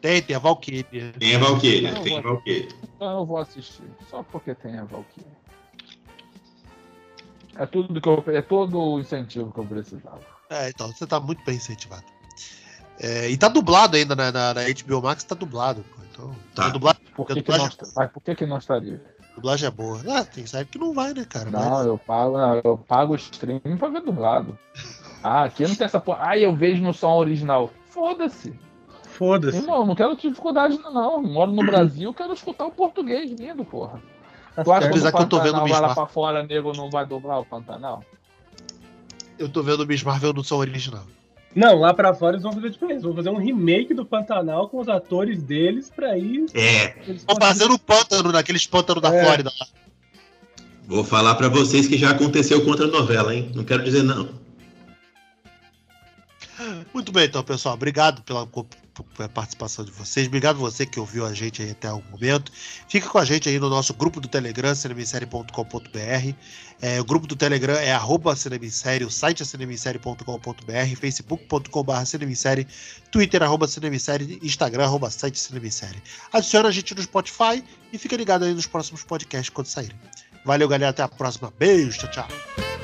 Tem, tem a Valkyria. Tem a Valkyria, tem a Valkyria. Então eu vou assistir, só porque tem a Valkyria. É tudo que eu, é todo o incentivo que eu precisava. É, então, você tá muito bem incentivado. É, e tá dublado ainda né, na, na, HBO Max, tá dublado. Pô. Então, tá. tá dublado, por que, que, não, mas por que, que não estaria? Dublagem é boa. Ah, tem série que não vai, né, cara? Não, mas... eu pago, eu pago o stream pra ver dublado. Ah, aqui não tem essa porra. Ah, eu vejo no som original. Foda-se. Foda-se. Irmão, não quero dificuldade, não. Moro no Brasil, quero escutar o português lindo, porra. Tá tu acha que, que eu tô vendo vai lá pra fora, nego não vai dobrar o Pantanal? Eu tô vendo o Miss Marvel no som original. Não, lá pra fora eles vão fazer diferente. Vão fazer um remake do Pantanal com os atores deles pra ir. É. Estão fazendo o pântano, naqueles pântanos da é. Flórida lá. Vou falar para vocês que já aconteceu contra a novela, hein? Não quero dizer não. Muito bem, então, pessoal. Obrigado pela, pela participação de vocês. Obrigado você que ouviu a gente aí até o momento. Fica com a gente aí no nosso grupo do Telegram, cinemissérie.com.br. É, o grupo do Telegram é arroba cinemissérie, o site é cinemissérie.com.br, facebook.com.br cinemissérie, twitter arroba cinemissérie, instagram arroba site cinemissérie. Adiciona a gente no Spotify e fica ligado aí nos próximos podcasts quando saírem. Valeu, galera. Até a próxima. Beijo. Tchau, tchau.